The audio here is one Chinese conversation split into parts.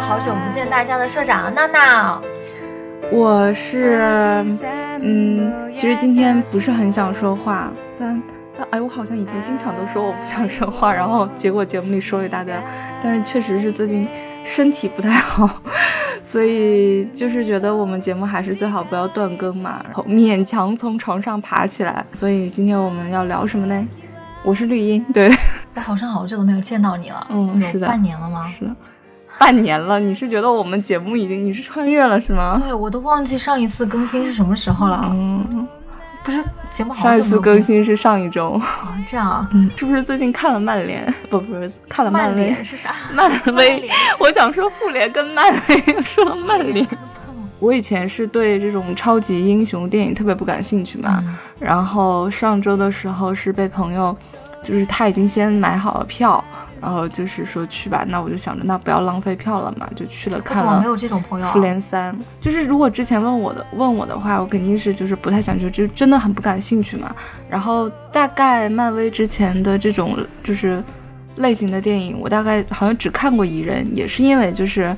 好久不见大家的社长娜娜。我是，嗯，其实今天不是很想说话，但但哎，我好像以前经常都说我不想说话，然后结果节目里说了一大堆，但是确实是最近身体不太好，所以就是觉得我们节目还是最好不要断更嘛，然后勉强从床上爬起来。所以今天我们要聊什么呢？我是绿茵，对。我好像好久都没有见到你了，嗯，是的，半年了吗？是的，半年了。你是觉得我们节目已经你是穿越了是吗？对，我都忘记上一次更新是什么时候了。嗯，不是节目好上一次更新是上一周。哦，这样啊？嗯，是不是最近看了曼联？不，不是看了曼联是啥？漫威。我想说复联跟漫威，说了曼联。我以前是对这种超级英雄电影特别不感兴趣嘛，然后上周的时候是被朋友。就是他已经先买好了票，然后就是说去吧，那我就想着那不要浪费票了嘛，就去了看了。我没有这种朋友。复联三，就是如果之前问我的问我的话，我肯定是就是不太想去，就真的很不感兴趣嘛。然后大概漫威之前的这种就是类型的电影，我大概好像只看过一人，也是因为就是。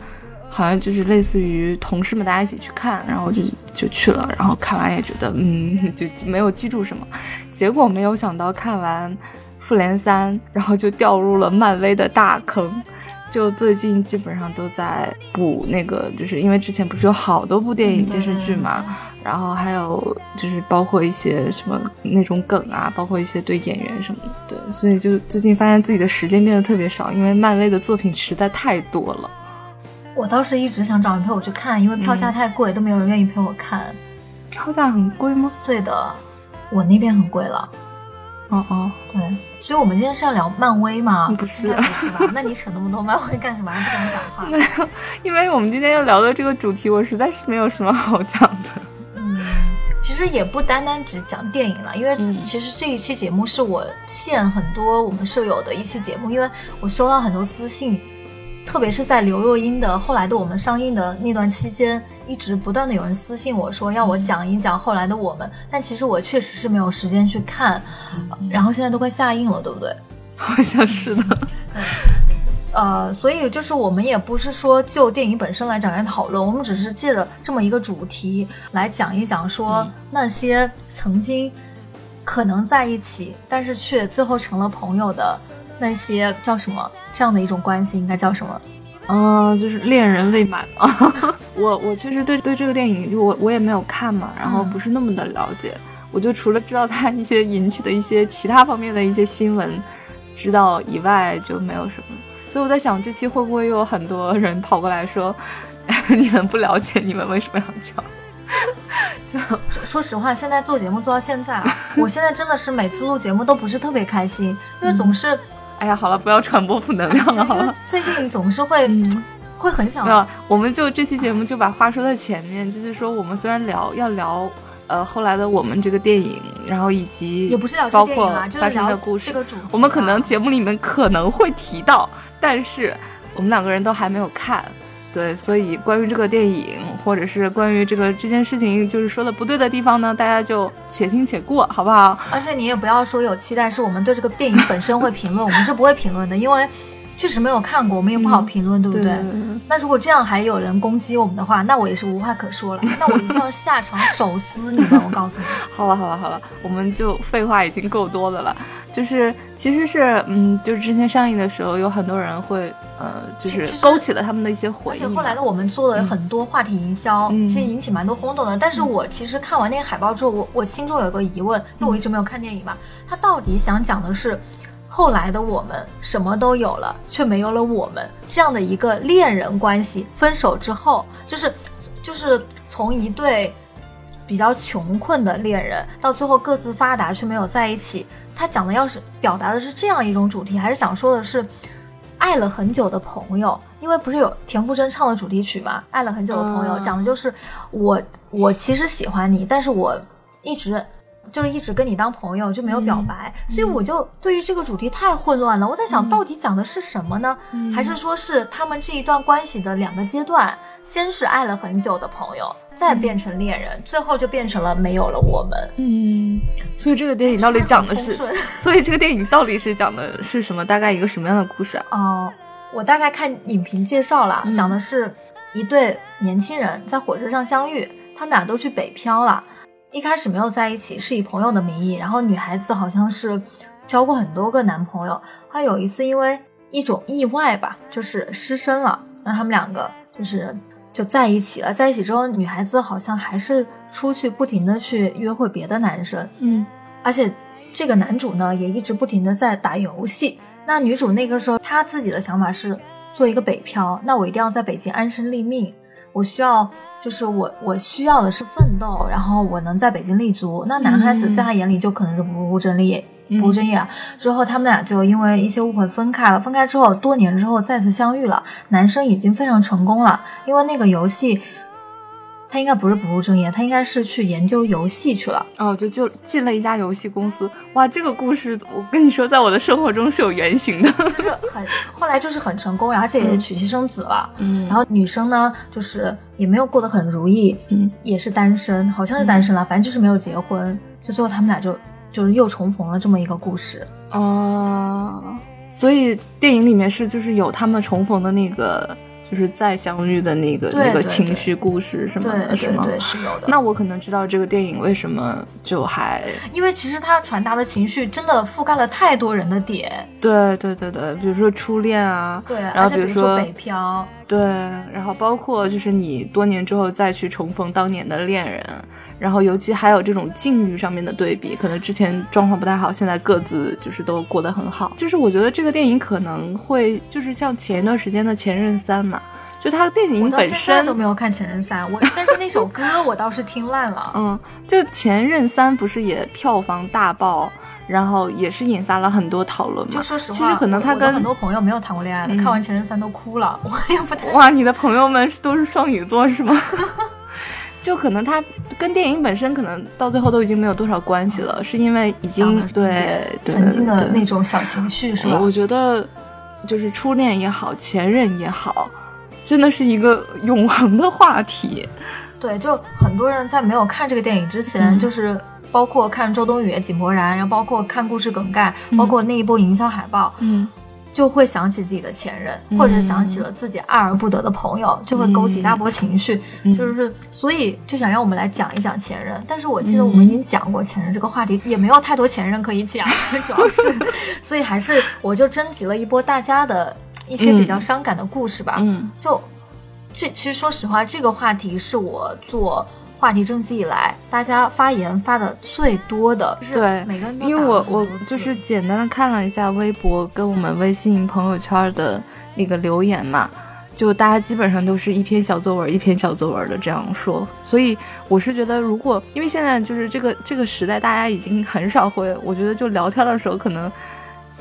好像就是类似于同事们大家一起去看，然后就就去了，然后看完也觉得嗯，就没有记住什么。结果没有想到看完《复联三》，然后就掉入了漫威的大坑。就最近基本上都在补那个，就是因为之前不是有好多部电影电视剧嘛，然后还有就是包括一些什么那种梗啊，包括一些对演员什么的，对，所以就最近发现自己的时间变得特别少，因为漫威的作品实在太多了。我倒是一直想找人陪我去看，因为票价太贵，都没有人愿意陪我看。票价很贵吗？对的，我那边很贵了。哦哦，对，所以我们今天是要聊漫威吗？不是，不是吧？那你扯那么多漫威干什么？还不想讲话？没有，因为我们今天要聊的这个主题，我实在是没有什么好讲的。嗯，其实也不单单只讲电影了，因为其实这一期节目是我欠很多我们舍友的一期节目，因为我收到很多私信。特别是在刘若英的后来的我们上映的那段期间，一直不断的有人私信我说要我讲一讲后来的我们，但其实我确实是没有时间去看，然后现在都快下映了，对不对？好像是的。呃，所以就是我们也不是说就电影本身来展开讨论，我们只是借着这么一个主题来讲一讲，说那些曾经可能在一起，但是却最后成了朋友的。那些叫什么？这样的一种关系应该叫什么？嗯，就是恋人未满嘛。我我确实对对这个电影，就我我也没有看嘛，然后不是那么的了解。我就除了知道它一些引起的一些其他方面的一些新闻知道以外，就没有什么。所以我在想，这期会不会又有很多人跑过来说，你们不了解，你们为什么要讲？就说实话，现在做节目做到现在啊，我现在真的是每次录节目都不是特别开心，因为总是，哎呀，好了，不要传播负能量了，好了。最近总是会，嗯会很想。没有，我们就这期节目就把话说在前面，就是说我们虽然聊要聊，呃，后来的我们这个电影，然后以及也不是聊包括发生的故事，我们可能节目里面可能会提到，但是我们两个人都还没有看。对，所以关于这个电影，或者是关于这个这件事情，就是说的不对的地方呢，大家就且听且过，好不好？而且你也不要说有期待，是我们对这个电影本身会评论，我们是不会评论的，因为确实没有看过，我们也不好评论，对不对？那如果这样还有人攻击我们的话，那我也是无话可说了，那我一定要下场 手撕你们，我告诉你。好了好了好了，我们就废话已经够多的了。就是，其实是，嗯，就是之前上映的时候，有很多人会，呃，就是勾起了他们的一些回忆。而且后来的，我们做了很多话题营销，其实引起蛮多轰动的。但是我其实看完那个海报之后，我我心中有一个疑问，因为我一直没有看电影嘛，他到底想讲的是后来的我们什么都有了，却没有了我们这样的一个恋人关系，分手之后，就是就是从一对。比较穷困的恋人，到最后各自发达却没有在一起。他讲的要是表达的是这样一种主题，还是想说的是爱了很久的朋友？因为不是有田馥甄唱的主题曲嘛？爱了很久的朋友，讲的就是我，我其实喜欢你，但是我 一直 就是一直跟你当朋友，就没有表白。所以我就对于这个主题太混乱了。我在想到底讲的是什么呢？还是说是他们这一段关系的两个阶段？先是爱了很久的朋友。再变成恋人，最后就变成了没有了我们。嗯，所以这个电影到底讲的 是？所以这个电影到底是讲的是什么？大概一个什么样的故事啊？哦、我大概看影评介绍了，嗯讲的是一对年轻人在火车上相遇，他们俩都去北漂了。一开始没有在一起，是以朋友的名义，然后女孩子好像是交过很多个男朋友，她有一次因为一种意外吧，就是失身了，那他们两个就是就在一起了。在一起之后，女孩子好像还是出去不停的去约会别的男生，嗯而且这个男主呢也一直不停的在打游戏。那女主那个时候她自己的想法是做一个北漂，那我一定要在北京安身立命，我需要就是我我需要的是奋斗，然后我能在北京立足。那男孩子嗯在他眼里就可能是不务正业。嗯不务正业啊！之后他们俩就因为一些误会分开了。分开之后，多年之后再次相遇了。男生已经非常成功了，因为那个游戏，他应该不是不务正业，他应该是去研究游戏去了。哦，就就进了一家游戏公司。哇，这个故事我跟你说，在我的生活中是有原型的。就是很后来就是很成功，而且也娶妻生子了。嗯然后女生呢，就是也没有过得很如意，嗯，也是单身，好像是单身了，反正就是没有结婚。就最后他们俩就就是又重逢了这么一个故事。哦，所以电影里面是就是有他们重逢的那个，就是再相遇的那个那个情绪故事什么对的，是吗？对对，是有的。那我可能知道这个电影为什么就还因为其实它传达的情绪真的覆盖了太多人的点，对对对对，比如说初恋啊，对，然后比如说北漂，对，然后包括就是你多年之后再去重逢当年的恋人，然后尤其还有这种境遇上面的对比，可能之前状况不太好，现在各自就是都过得很好。就是我觉得这个电影可能会就是像前一段时间的《前任三》嘛，就它电影本身都没有看《前任三》，我但是那首歌我倒是听烂了。嗯，就《前任三》不是也票房大爆，然后也是引发了很多讨论嘛就。说实话，其实可能他跟很多朋友没有谈过恋爱的，嗯看完《前任三》都哭了，我也不太哇，你的朋友们是都是双鱼座是吗？就可能他跟电影本身可能到最后都已经没有多少关系了，是因为已经对对曾经的那种小情绪，是吧？我觉得就是初恋也好，前任也好，真的是一个永恒的话题。对，就很多人在没有看这个电影之前，嗯。就是包括看周冬雨、井柏然，然后包括看故事梗概，嗯。包括那一波营销海报，嗯就会想起自己的前任，嗯或者想起了自己爱而不得的朋友，就会勾起一大波情绪。嗯就是所以就想让我们来讲一讲前任，但是我记得我们已经讲过前任这个话题，也没有太多前任可以讲，主要是，所以还是我就征集了一波大家的一些比较伤感的故事吧。嗯就这其实说实话，这个话题是我做话题征集以来大家发言发的最多的，是对每个人都因为我我就是简单的看了一下微博跟我们微信朋友圈的那个留言嘛，就大家基本上都是一篇小作文一篇小作文的这样说，所以我是觉得，如果因为现在就是这个这个时代，大家已经很少会，我觉得就聊天的时候可能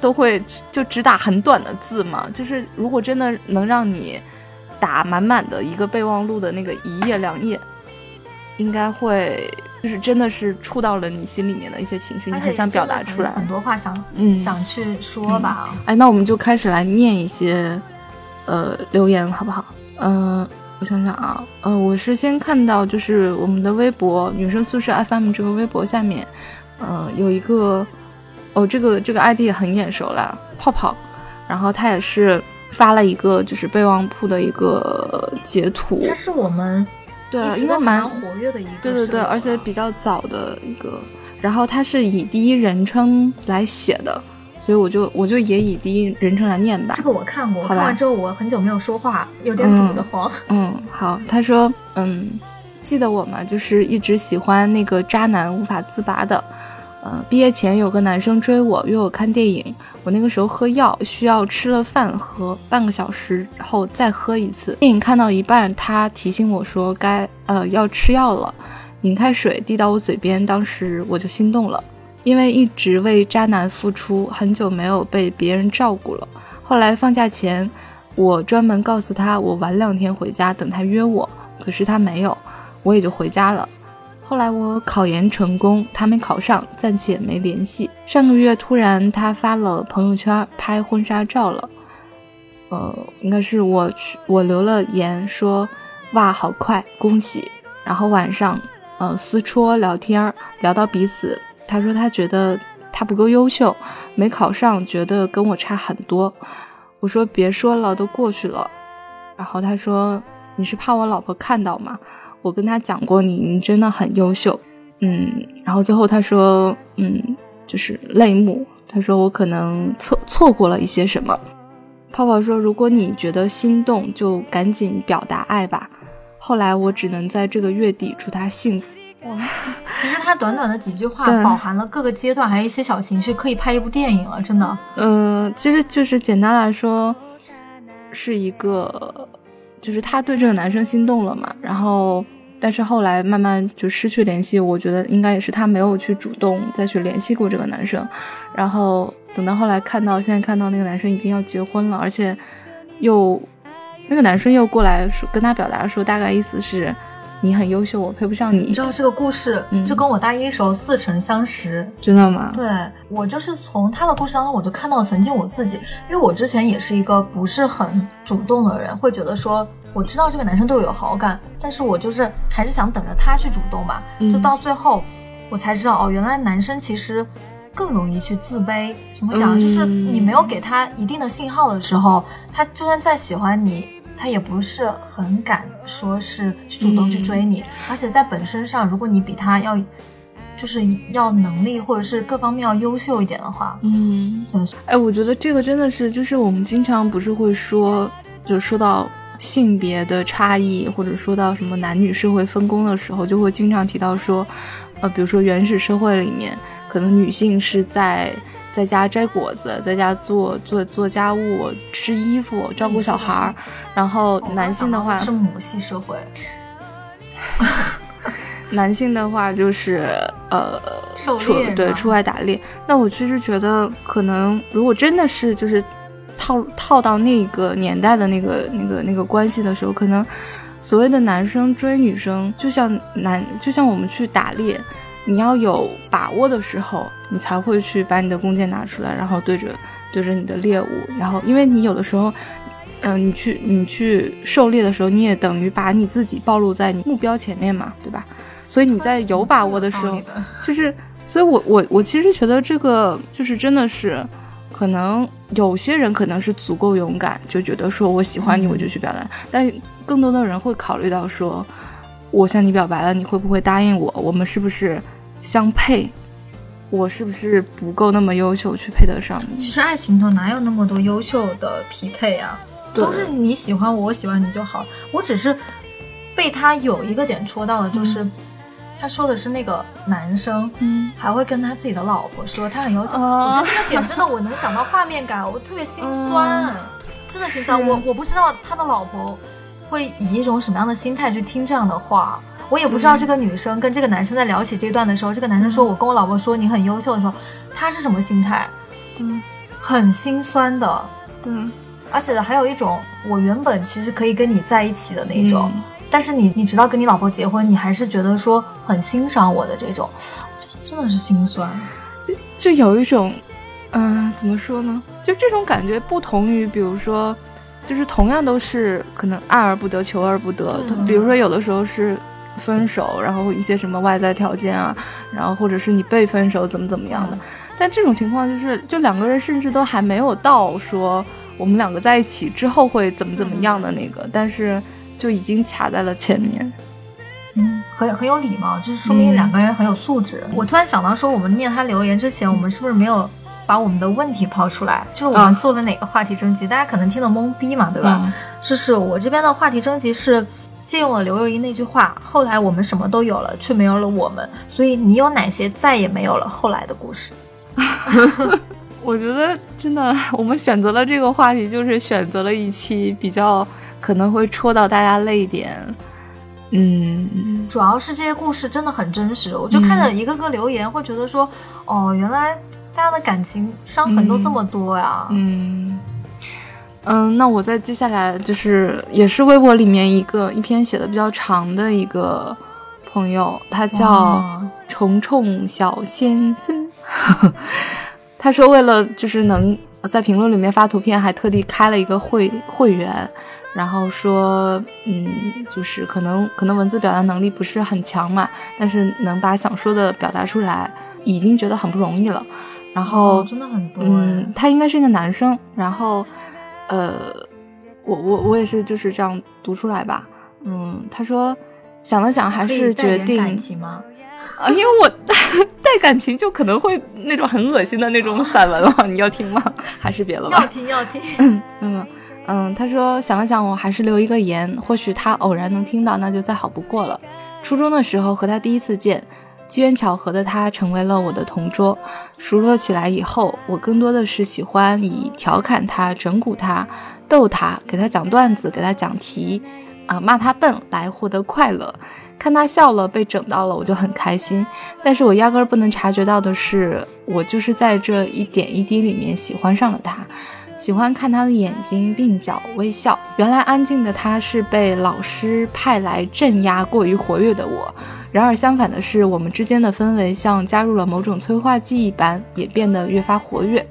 都会就只打很短的字嘛，就是如果真的能让你打满满的一个备忘录的那个一页两页，应该会。就是真的是触到了你心里面的一些情绪，你很想表达出来。很多话想嗯，想去说吧。哎，那我们就开始来念一些呃留言，好不好？嗯、我想想啊，呃，我是先看到就是我们的微博女生宿舍 FM 这个微博下面，呃，有一个哦，这个这个 ID 也很眼熟啦，泡泡，然后他也是发了一个就是备忘录的一个截图，它是我们对应该蛮蛮活跃的一个对对对，而且啊比较早的一个，然后它是以第一人称来写的，所以我就我就也以第一人称来念吧这。个我看过，看完之后我很久没有说话，有点堵得慌。嗯，好，他说，嗯，记得我吗？就是一直喜欢那个渣男无法自拔的。呃，毕业前有个男生追我，约我看电影。我那个时候喝药，需要吃了饭喝半个小时后再喝一次。电影看到一半，他提醒我说该呃要吃药了，拧开水递到我嘴边，当时我就心动了，因为一直为渣男付出，很久没有被别人照顾了。后来放假前，我专门告诉他我晚两天回家等他约我，可是他没有，我也就回家了。后来我考研成功，他没考上，暂且没联系。上个月突然他发了朋友圈拍婚纱照了，呃，应该是我去我留了言说哇好快，恭喜。然后晚上呃私戳聊天，聊到彼此，他说他觉得他不够优秀，没考上，觉得跟我差很多。我说别说了，都过去了。然后他说你是怕我老婆看到吗？我跟他讲过你，你真的很优秀。嗯，然后最后他说嗯，就是泪目。他说我可能错错过了一些什么。泡泡说如果你觉得心动，就赶紧表达爱吧。后来我只能在这个月底祝他幸福。哇，其实他短短的几句话，饱含了各个阶段，还有一些小情绪，可以拍一部电影了，真的。嗯，其实就是简单来说，是一个，就是他对这个男生心动了嘛，然后，但是后来慢慢就失去联系。我觉得应该也是他没有去主动再去联系过这个男生，然后等到后来看到，现在看到那个男生已经要结婚了，而且又。那个男生又过来说，跟他表达说，大概意思是，你很优秀，我配不上你。你知道这个故事，就跟我大一时候似曾相识，真的吗？对我就是从他的故事当中，我就看到曾经我自己，因为我之前也是一个不是很主动的人，会觉得说，我知道这个男生对我有好感，但是我就是还是想等着他去主动吧。就到最后，我才知道，哦，原来男生其实更容易去自卑。怎么讲？就是你没有给他一定的信号的时候，他就算再喜欢你。他也不是很敢说是去主动去追你，而且在本身上，如果你比他要，就是要能力或者是各方面要优秀一点的话，嗯，哎，我觉得这个真的是，就是我们经常不是会说，就说到性别的差异，或者说到什么男女社会分工的时候，就会经常提到说，呃，比如说原始社会里面，可能女性是在。在家摘果子，在家做做做家务、织衣服、照顾小孩儿，然后男性的话是母系社会，男性的话就是呃出对出外打猎。那我其实觉得，可能如果真的是就是套套到那个年代的那个那个那个关系的时候，可能所谓的男生追女生，就像男就像我们去打猎。你要有把握的时候，你才会去把你的弓箭拿出来，然后对着对着你的猎物，然后因为你有的时候，嗯，你去你去狩猎的时候，你也等于把你自己暴露在你目标前面嘛，对吧？所以你在有把握的时候，就是，所以我我我其实觉得这个就是真的是，可能有些人可能是足够勇敢，就觉得说我喜欢你，我就去表达，但更多的人会考虑到说，我向你表白了，你会不会答应我？我们是不是？相配，我是不是不够那么优秀去配得上你？其实爱情中哪有那么多优秀的匹配啊？都是你喜欢我，我喜欢你就好。我只是被他有一个点戳到了，就是他说的是那个男生，嗯，还会跟他自己的老婆说他很优秀。我觉得这个点真的，我能想到画面感，我特别心酸，真的心酸。我我不知道他的老婆会以一种什么样的心态去听这样的话。我也不知道这个女生跟这个男生在聊起这段的时候，这个男生说我跟我老婆说你很优秀的时候，他是什么心态？对，很心酸的。对，而且还有一种，我原本其实可以跟你在一起的那种，但是你你直到跟你老婆结婚，你还是觉得说很欣赏我的这种，真的是心酸。就有一种，嗯，怎么说呢？就这种感觉不同于，比如说，就是同样都是可能爱而不得，求而不得。比如说有的时候是。分手，然后一些什么外在条件啊，然后或者是你被分手怎么怎么样的，但这种情况就是，就两个人甚至都还没有到说我们两个在一起之后会怎么怎么样的那个，但是就已经卡在了前面。嗯，很很有礼貌，就是说明两个人很有素质。我突然想到说，我们念他留言之前，我们是不是没有把我们的问题抛出来？就是我们做的哪个话题征集，大家可能听得懵逼嘛，对吧？是是，我这边的话题征集是。借用了刘若英那句话，后来我们什么都有了，却没有了我们。所以你有哪些再也没有了后来的故事？我觉得真的，我们选择了这个话题，就是选择了一期比较可能会戳到大家泪点。嗯，主要是这些故事真的很真实，我就看着一个个留言，会觉得说，哦，原来大家的感情伤痕都这么多呀。嗯。嗯，那我在接下来就是也是微博里面一个一篇写的比较长的一个朋友，他叫虫虫小先生。他说为了就是能在评论里面发图片，还特地开了一个会会员，然后说，嗯，就是可能可能文字表达能力不是很强嘛，但是能把想说的表达出来，已经觉得很不容易了。然后真的很多，嗯，他应该是一个男生。然后，呃，我我我也是就是这样读出来吧。嗯，他说想了想，还是决定感情吗？啊，因为我带感情就可能会那种很恶心的那种散文了。你要听吗？还是别了吧？要听要听。嗯。嗯，他说想了想，我还是留一个言，或许他偶然能听到，那就再好不过了。初中的时候和他第一次见，机缘巧合的他成为了我的同桌。熟络起来以后，我更多的是喜欢以调侃他、整蛊他、逗他、给他讲段子、给他讲题，啊，骂他笨来获得快乐。看他笑了，被整到了，我就很开心。但是我压根儿不能察觉到的是，我就是在这一点一滴里面喜欢上了他。喜欢看他的眼睛鬓角微笑。原来安静的他是被老师派来镇压过于活跃的我。然而相反的是，我们之间的氛围像加入了某种催化剂一般，也变得越发活跃。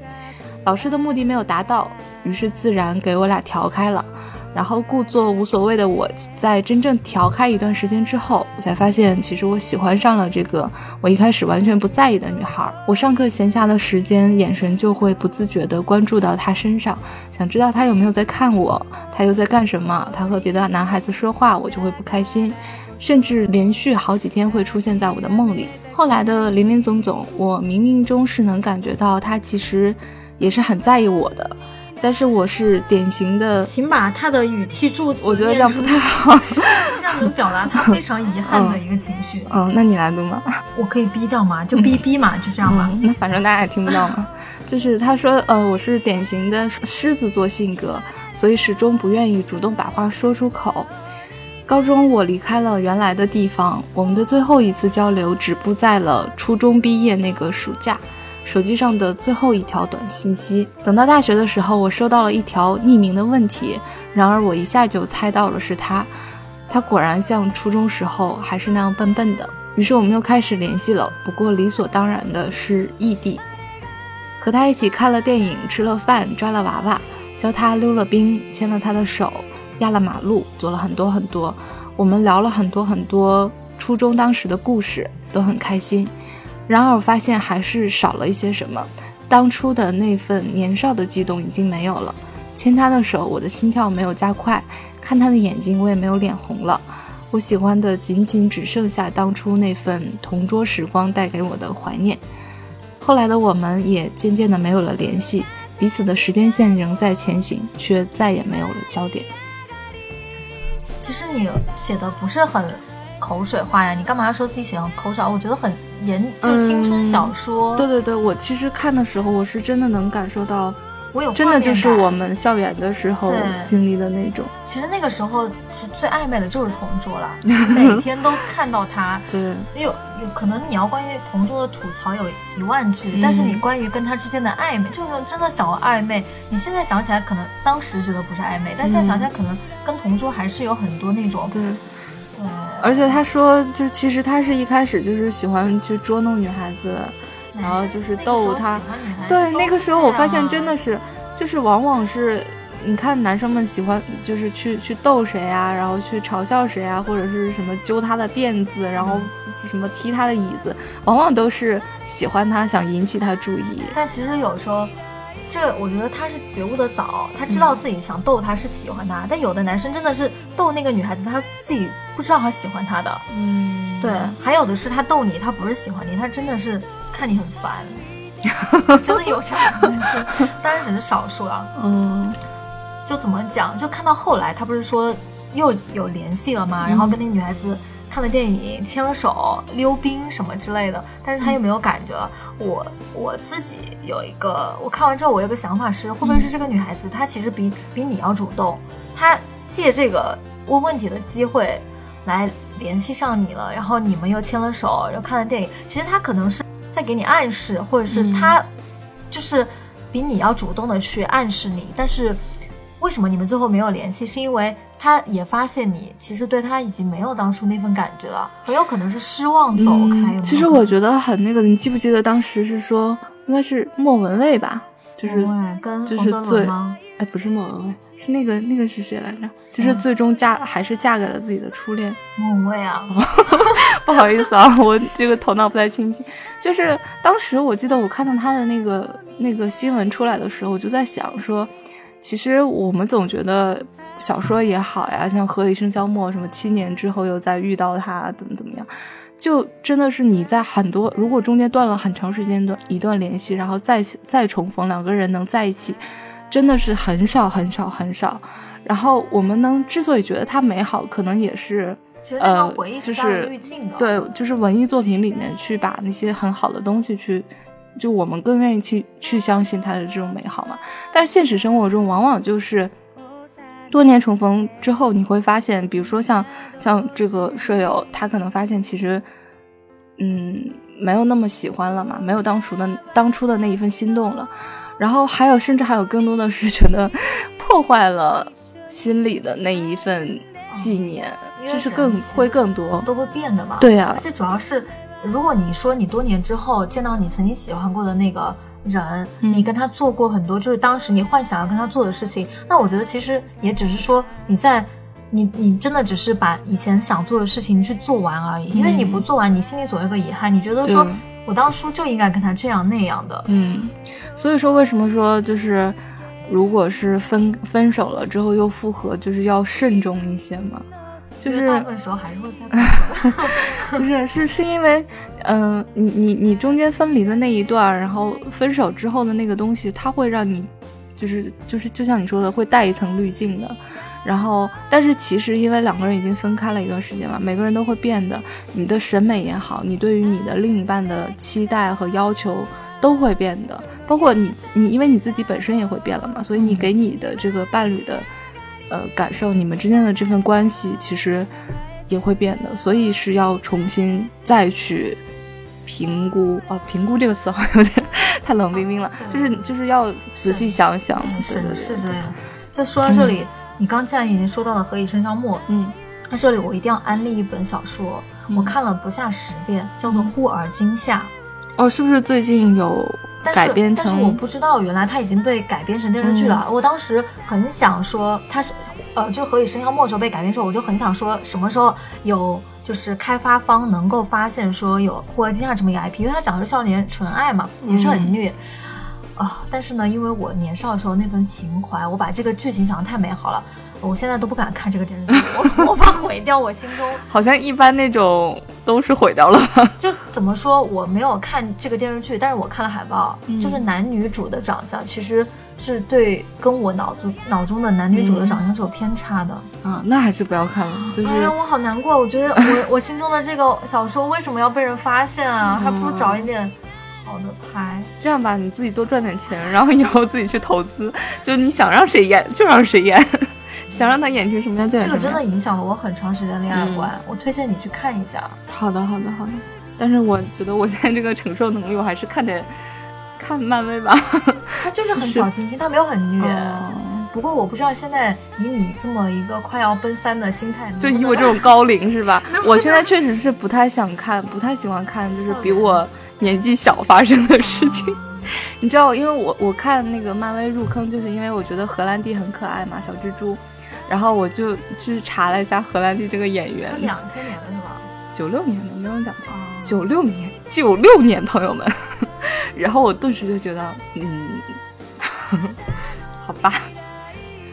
老师的目的没有达到，于是自然给我俩调开了。然后故作无所谓的我，在真正调开一段时间之后，我才发现，其实我喜欢上了这个我一开始完全不在意的女孩。我上课闲暇的时间，眼神就会不自觉地关注到她身上，想知道她有没有在看我，她又在干什么。她和别的男孩子说话，我就会不开心，甚至连续好几天会出现在我的梦里。后来的林林总总，我冥冥中是能感觉到她其实也是很在意我的。但是我是典型的，请把他的语气助词，我觉得这样不太好，这样能表达他非常遗憾的一个情绪。嗯，那你来读吗？我可以逼掉吗？就逼逼嘛，就这样吧。那反正大家也听不到嘛。就是他说，呃，我是典型的狮子座性格，所以始终不愿意主动把话说出口。高中我离开了原来的地方，我们的最后一次交流止步在了初中毕业那个暑假。手机上的最后一条短信息。等到大学的时候，我收到了一条匿名的问题，然而我一下就猜到了是他。他果然像初中时候还是那样笨笨的。于是我们又开始联系了，不过理所当然的是异地。和他一起看了电影，吃了饭，抓了娃娃，教他溜了冰，牵了他的手，压了马路，做了很多很多。我们聊了很多很多初中当时的故事，都很开心。然而我发现还是少了一些什么，当初的那份年少的激动已经没有了。牵他的手，我的心跳没有加快；看他的眼睛，我也没有脸红了。我喜欢的仅仅只剩下当初那份同桌时光带给我的怀念。后来的我们也渐渐的没有了联系，彼此的时间线仍在前行，却再也没有了焦点。其实你写的不是很。口水话呀，你干嘛要说自己喜欢口水？我觉得很严，就青春小说。对对对，我其实看的时候，我是真的能感受到，我有真的就是我们校园的时候经历的那种。其实那个时候，其实最暧昧的就是同桌了，每天都看到他。对，有有可能你要关于同桌的吐槽有一万句，但是你关于跟他之间的暧昧，就是真的小暧昧。你现在想起来，可能当时觉得不是暧昧，但现在想起来，可能跟同桌还是有很多那种。对。对，而且他说，就其实他是一开始就是喜欢去捉弄女孩子，然后就是逗她。对，那个时候我发现真的是，就是往往是，你看男生们喜欢就是去去逗谁啊，然后去嘲笑谁啊，或者是什么揪他的辫子，然后什么踢他的椅子，往往都是喜欢他，想引起他注意。但其实有时候。这我觉得他是觉悟的早，他知道自己想逗他是喜欢他，但有的男生真的是逗那个女孩子，他自己不知道他喜欢她的。嗯，对，还有的是他逗你，他不是喜欢你，他真的是看你很烦。真的有这样的男生，当然只是少数了。嗯，就怎么讲？就看到后来，他不是说又有联系了吗？然后跟那个女孩子。看了电影，牵了手，溜冰什么之类的，但是他又没有感觉。了。我我自己有一个，我看完之后，我有个想法是，会不会是这个女孩子，她其实比比你要主动，她借这个问问题的机会来联系上你了，然后你们又牵了手，又看了电影，其实她可能是在给你暗示，或者是她就是比你要主动的去暗示你，但是为什么你们最后没有联系？是因为。他也发现你其实对他已经没有当初那份感觉了，很有可能是失望走开。其实我觉得很那个，你记不记得当时是说应该是莫文蔚吧？就是跟就是最哎，不是莫文蔚，是那个那个是谁来着？就是最终嫁还是嫁给了自己的初恋莫文蔚啊。不好意思啊，我这个头脑不太清晰。就是当时我记得我看到他的那个那个新闻出来的时候，我就在想说，其实我们总觉得小说也好呀，像《何以笙箫默》什么七年之后又再遇到他，怎么怎么样，就真的是你在很多如果中间断了很长时间的一段联系，然后再再重逢，两个人能在一起，真的是很少很少很少。然后我们能之所以觉得它美好，可能也是。呃，就是对，就是文艺作品里面去把那些很好的东西去，就我们更愿意去去相信它的这种美好嘛。但是现实生活中，往往就是多年重逢之后，你会发现，比如说像像这个舍友，他可能发现其实，嗯，没有那么喜欢了嘛，没有当初的当初的那一份心动了。然后还有，甚至还有更多的是觉得破坏了心里的那一份。纪念，这是更会更多，都会变的嘛？对呀，而且主要是，如果你说你多年之后见到你曾经喜欢过的那个人，你跟他做过很多，就是当时你幻想要跟他做的事情，那我觉得其实也只是说你在你你真的只是把以前想做的事情去做完而已，因为你不做完，你心里总有个遗憾，你觉得说我当初就应该跟他这样那样的，嗯，所以说为什么说就是。如果是分分手了之后又复合，就是要慎重一些嘛。就是大部分时候还是会再 不是，是是因为，嗯，你你你中间分离的那一段，然后分手之后的那个东西，它会让你，就是就是就像你说的，会带一层滤镜的。然后，但是其实因为两个人已经分开了一段时间嘛，每个人都会变的。你的审美也好，你对于你的另一半的期待和要求都会变的。包括你，你因为你自己本身也会变了嘛，所以你给你的这个伴侣的，呃，感受，你们之间的这份关系其实也会变的，所以是要重新再去评估啊，评估这个词好像有点太冷冰冰了，就是就是要仔细想想，是的，是这样。再说到这里，你刚既然已经说到了《何以笙箫默》，嗯，那这里我一定要安利一本小说，我看了不下十遍，叫做《忽而今夏》。哦，是不是最近有？改编成，但是我不知道原来它已经被改编成电视剧了。我当时很想说，它是，呃，就《何以笙箫默》时候被改编时候，我就很想说，什么时候有就是开发方能够发现说有《霍尔金亚》这么一个 IP，因为它讲的是少年纯爱嘛，也是很虐啊。但是呢，因为我年少的时候那份情怀，我把这个剧情想的太美好了。我现在都不敢看这个电视剧，我我怕毁掉我心中。好像一般那种都是毁掉了。就怎么说，我没有看这个电视剧，但是我看了海报，就是男女主的长相其实是对跟我脑子脑中的男女主的长相是有偏差的。啊，那还是不要看了。就是哎呀，我好难过。我觉得我我心中的这个小说为什么要被人发现啊？还不如找一点好的拍。这样吧，你自己多赚点钱，然后以后自己去投资。就你想让谁演就让谁演。想让他演成什么样就演。这个真的影响了我很长时间恋爱观，我推荐你去看一下。好的，好的，好的。但是我觉得我现在这个承受能力，我还是看点看漫威吧。他就是很小清新，他没有很虐。不过我不知道现在以你这么一个快要奔三的心态，就以我这种高龄是吧？我现在确实是不太想看，不太喜欢看，就是比我年纪小发生的事情。你知道，因为我我看那个漫威入坑，就是因为我觉得荷兰弟很可爱嘛，小蜘蛛。然后我就去查了一下荷兰弟这个演员，两千年的是吧？九六年的，没有两千，九六年，九六年，朋友们。然后我顿时就觉得，嗯，好吧，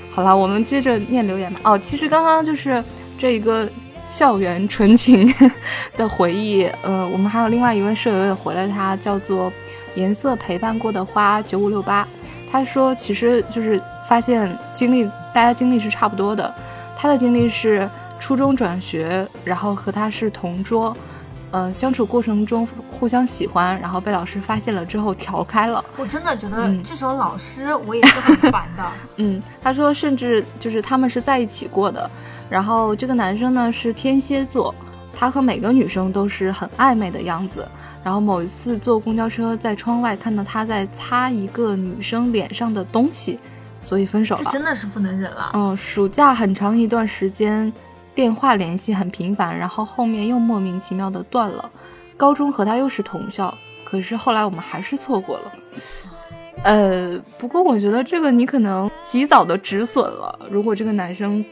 好了，我们接着念留言吧。哦，其实刚刚就是这一个校园纯情 的回忆。呃，我们还有另外一位舍友也回了，他叫做颜色陪伴过的花九五六八。他说，其实就是发现经历。大家经历是差不多的，他的经历是初中转学，然后和他是同桌，嗯，相处过程中互相喜欢，然后被老师发现了之后调开了。我真的觉得这时候老师我也是很烦的。嗯，他说甚至就是他们是在一起过的，然后这个男生呢是天蝎座，他和每个女生都是很暧昧的样子，然后某一次坐公交车在窗外看到他在擦一个女生脸上的东西。所以分手了，真的是不能忍了。嗯，暑假很长一段时间，电话联系很频繁，然后后面又莫名其妙的断了。高中和他又是同校，可是后来我们还是错过了。呃，不过我觉得这个你可能及早的止损了。如果这个男生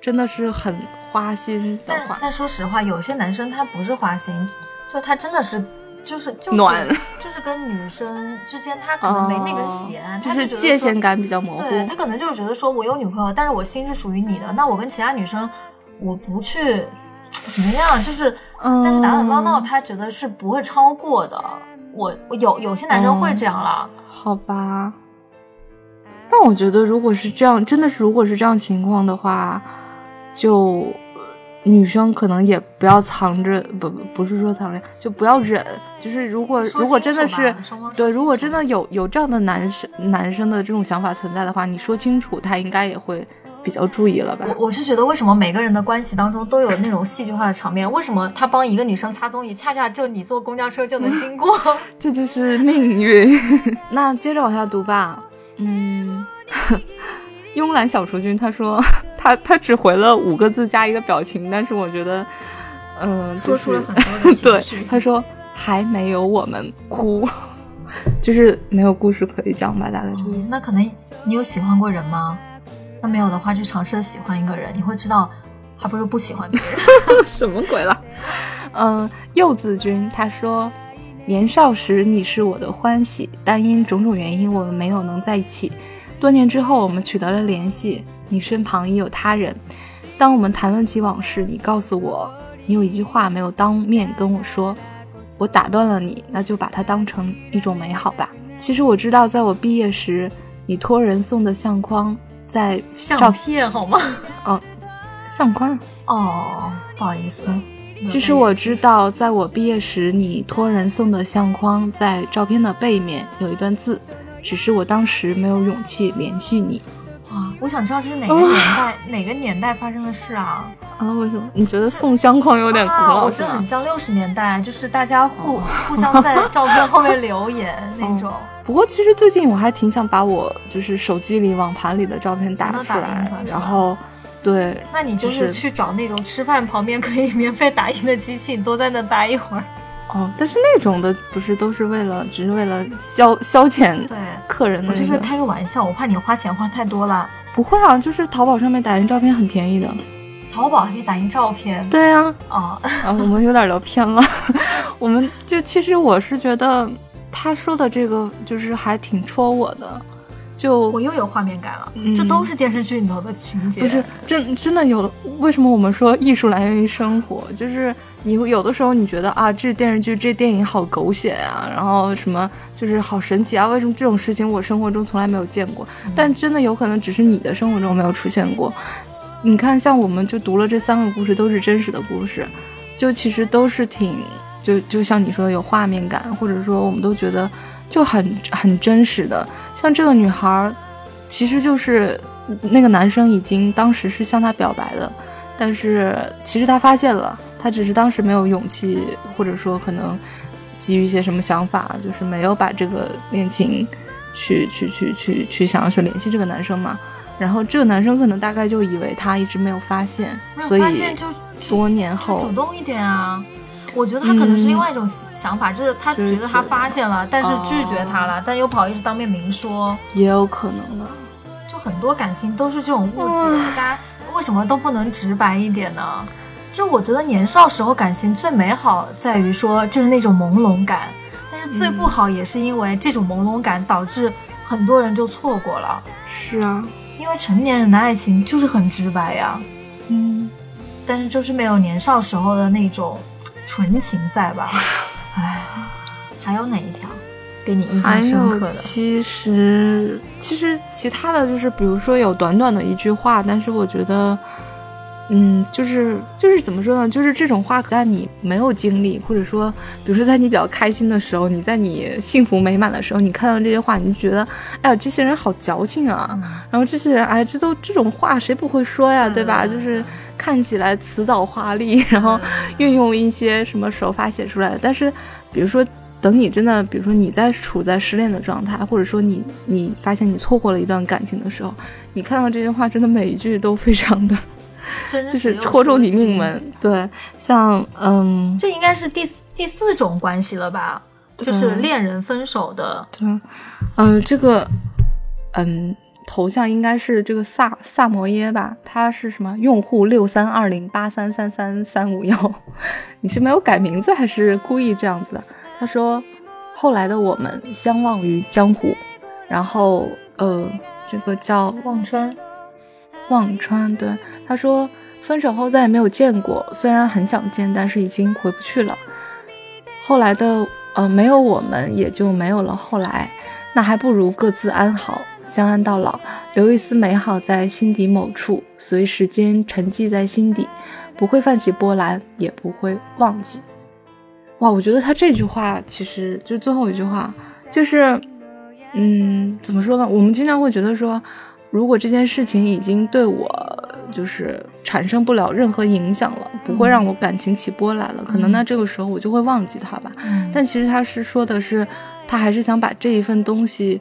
真的是很花心的话，但说实话，有些男生他不是花心，就他真的是就是就是暖，就是跟女生之间他可能没那根弦，就是界限感比较模糊。对他可能就是觉得说我有女朋友，但是我心是属于你的，那我跟其他女生我不去怎么样，就是，但是打打闹闹，他觉得是不会超过的。我有有些男生会这样了，好吧？但我觉得，如果是这样，真的是如果是这样情况的话，就女生可能也不要藏着，不不是说藏着，就不要忍。就是如果如果真的是对，如果真的有有这样的男生男生的这种想法存在的话，你说清楚，他应该也会。比较注意了吧？我我是觉得，为什么每个人的关系当中都有那种戏剧化的场面？为什么他帮一个女生擦综艺，恰恰就你坐公交车就能经过？这就是命运。那接着往下读吧。嗯，慵懒小雏君他说他他只回了五个字加一个表情，但是我觉得，嗯，说出了很多的情绪。对，他说还没有我们哭，就是没有故事可以讲吧？大概这个意思。那可能你有喜欢过人吗？那没有的话，就尝试着喜欢一个人，你会知道，还不如不喜欢别人。什么鬼了？嗯，柚子君他说，年少时你是我的欢喜，但因种种原因，我们没有能在一起。多年之后，我们取得了联系，你身旁已有他人。当我们谈论起往事，你告诉我，你有一句话没有当面跟我说，我打断了你，那就把它当成一种美好吧。其实我知道，在我毕业时，你托人送的相框。在相片好吗？哦，相框哦，不好意思。其实我知道，在我毕业时，你托人送的相框，在照片的背面有一段字，只是我当时没有勇气联系你。啊，我想知道这是哪个年代，哪个年代发生的事啊？啊，为什么？你觉得送相框有点古老？我觉得很像六十年代，就是大家互互相在照片后面留言 那种。不过其实最近我还挺想把我就是手机里网盘里的照片打出来，然后，对，那你就是去找那种吃饭旁边可以免费打印的机器，你多在那待一会儿。哦，但是那种的不是都是为了，只是为了消消遣对客人的。我就是开个玩笑，我怕你花钱花太多了。不会啊，就是淘宝上面打印照片很便宜的。淘宝还可以打印照片？对呀。哦，啊，我们有点聊偏了。我们就其实我是觉得。他说的这个就是还挺戳我的，就我又有画面感了。这都是电视剧里头的情节，不是真真的有。为什么我们说艺术来源于生活？就是你有的时候你觉得啊，这电视剧、这电影好狗血啊，然后什么就是好神奇啊？为什么这种事情我生活中从来没有见过？但真的有可能只是你的生活中没有出现过。你看，像我们就读了这三个故事，都是真实的故事，就其实都是挺。就就像你说的有画面感，或者说我们都觉得就很很真实的。像这个女孩，其实就是那个男生已经当时是向她表白的，但是其实她发现了，她只是当时没有勇气，或者说可能基于一些什么想法，就是没有把这个恋情去去去去去想要去联系这个男生嘛。然后这个男生可能大概就以为他一直没有发现，所以多年后主动一点啊。我觉得他可能是另外一种想法，就是他觉得他发现了，但是拒绝他了，但又不好意思当面明说，也有可能的。就很多感情都是这种误解，大家为什么都不能直白一点呢？就我觉得年少时候感情最美好在于说就是那种朦胧感，但是最不好也是因为这种朦胧感导致很多人就错过了。是啊，因为成年人的爱情就是很直白呀。嗯，但是就是没有年少时候的那种。纯情在吧？哎，还有哪一条给你印象深刻的？其实，其实其他的就是，比如说有短短的一句话，但是我觉得，嗯，就是就是怎么说呢？就是这种话，在你没有经历，或者说，比如说在你比较开心的时候，你在你幸福美满的时候，你看到这些话，你就觉得，哎呀，这些人好矫情啊！然后这些人，哎，这都这种话谁不会说呀？对吧？就是。看起来辞藻华丽，然后运用一些什么手法写出来的。但是，比如说，等你真的，比如说你在处在失恋的状态，或者说你你发现你错过了一段感情的时候，你看到这句话，真的每一句都非常 的，就是戳中你命门。对，像嗯，这应该是第第四种关系了吧？就是恋人分手的。对，嗯，这个，嗯，头像应该是这个萨萨摩耶吧？他是什么用户六三二零八三三三三五幺？你是没有改名字，还是故意这样子的？他说，后来的我们相忘于江湖，然后，呃，这个叫忘川，忘川。对，他说分手后再也没有见过，虽然很想见，但是已经回不去了。后来的。呃，没有我们，也就没有了后来。那还不如各自安好，相安到老，留一丝美好在心底某处，随时间沉寂在心底，不会泛起波澜，也不会忘记。哇，我觉得他这句话其实就最后一句话，就是，嗯，怎么说呢？我们经常会觉得说，如果这件事情已经对我就是。产生不了任何影响了，不会让我感情起波澜了。可能那这个时候我就会忘记他吧。但其实他是说的是，他还是想把这一份东西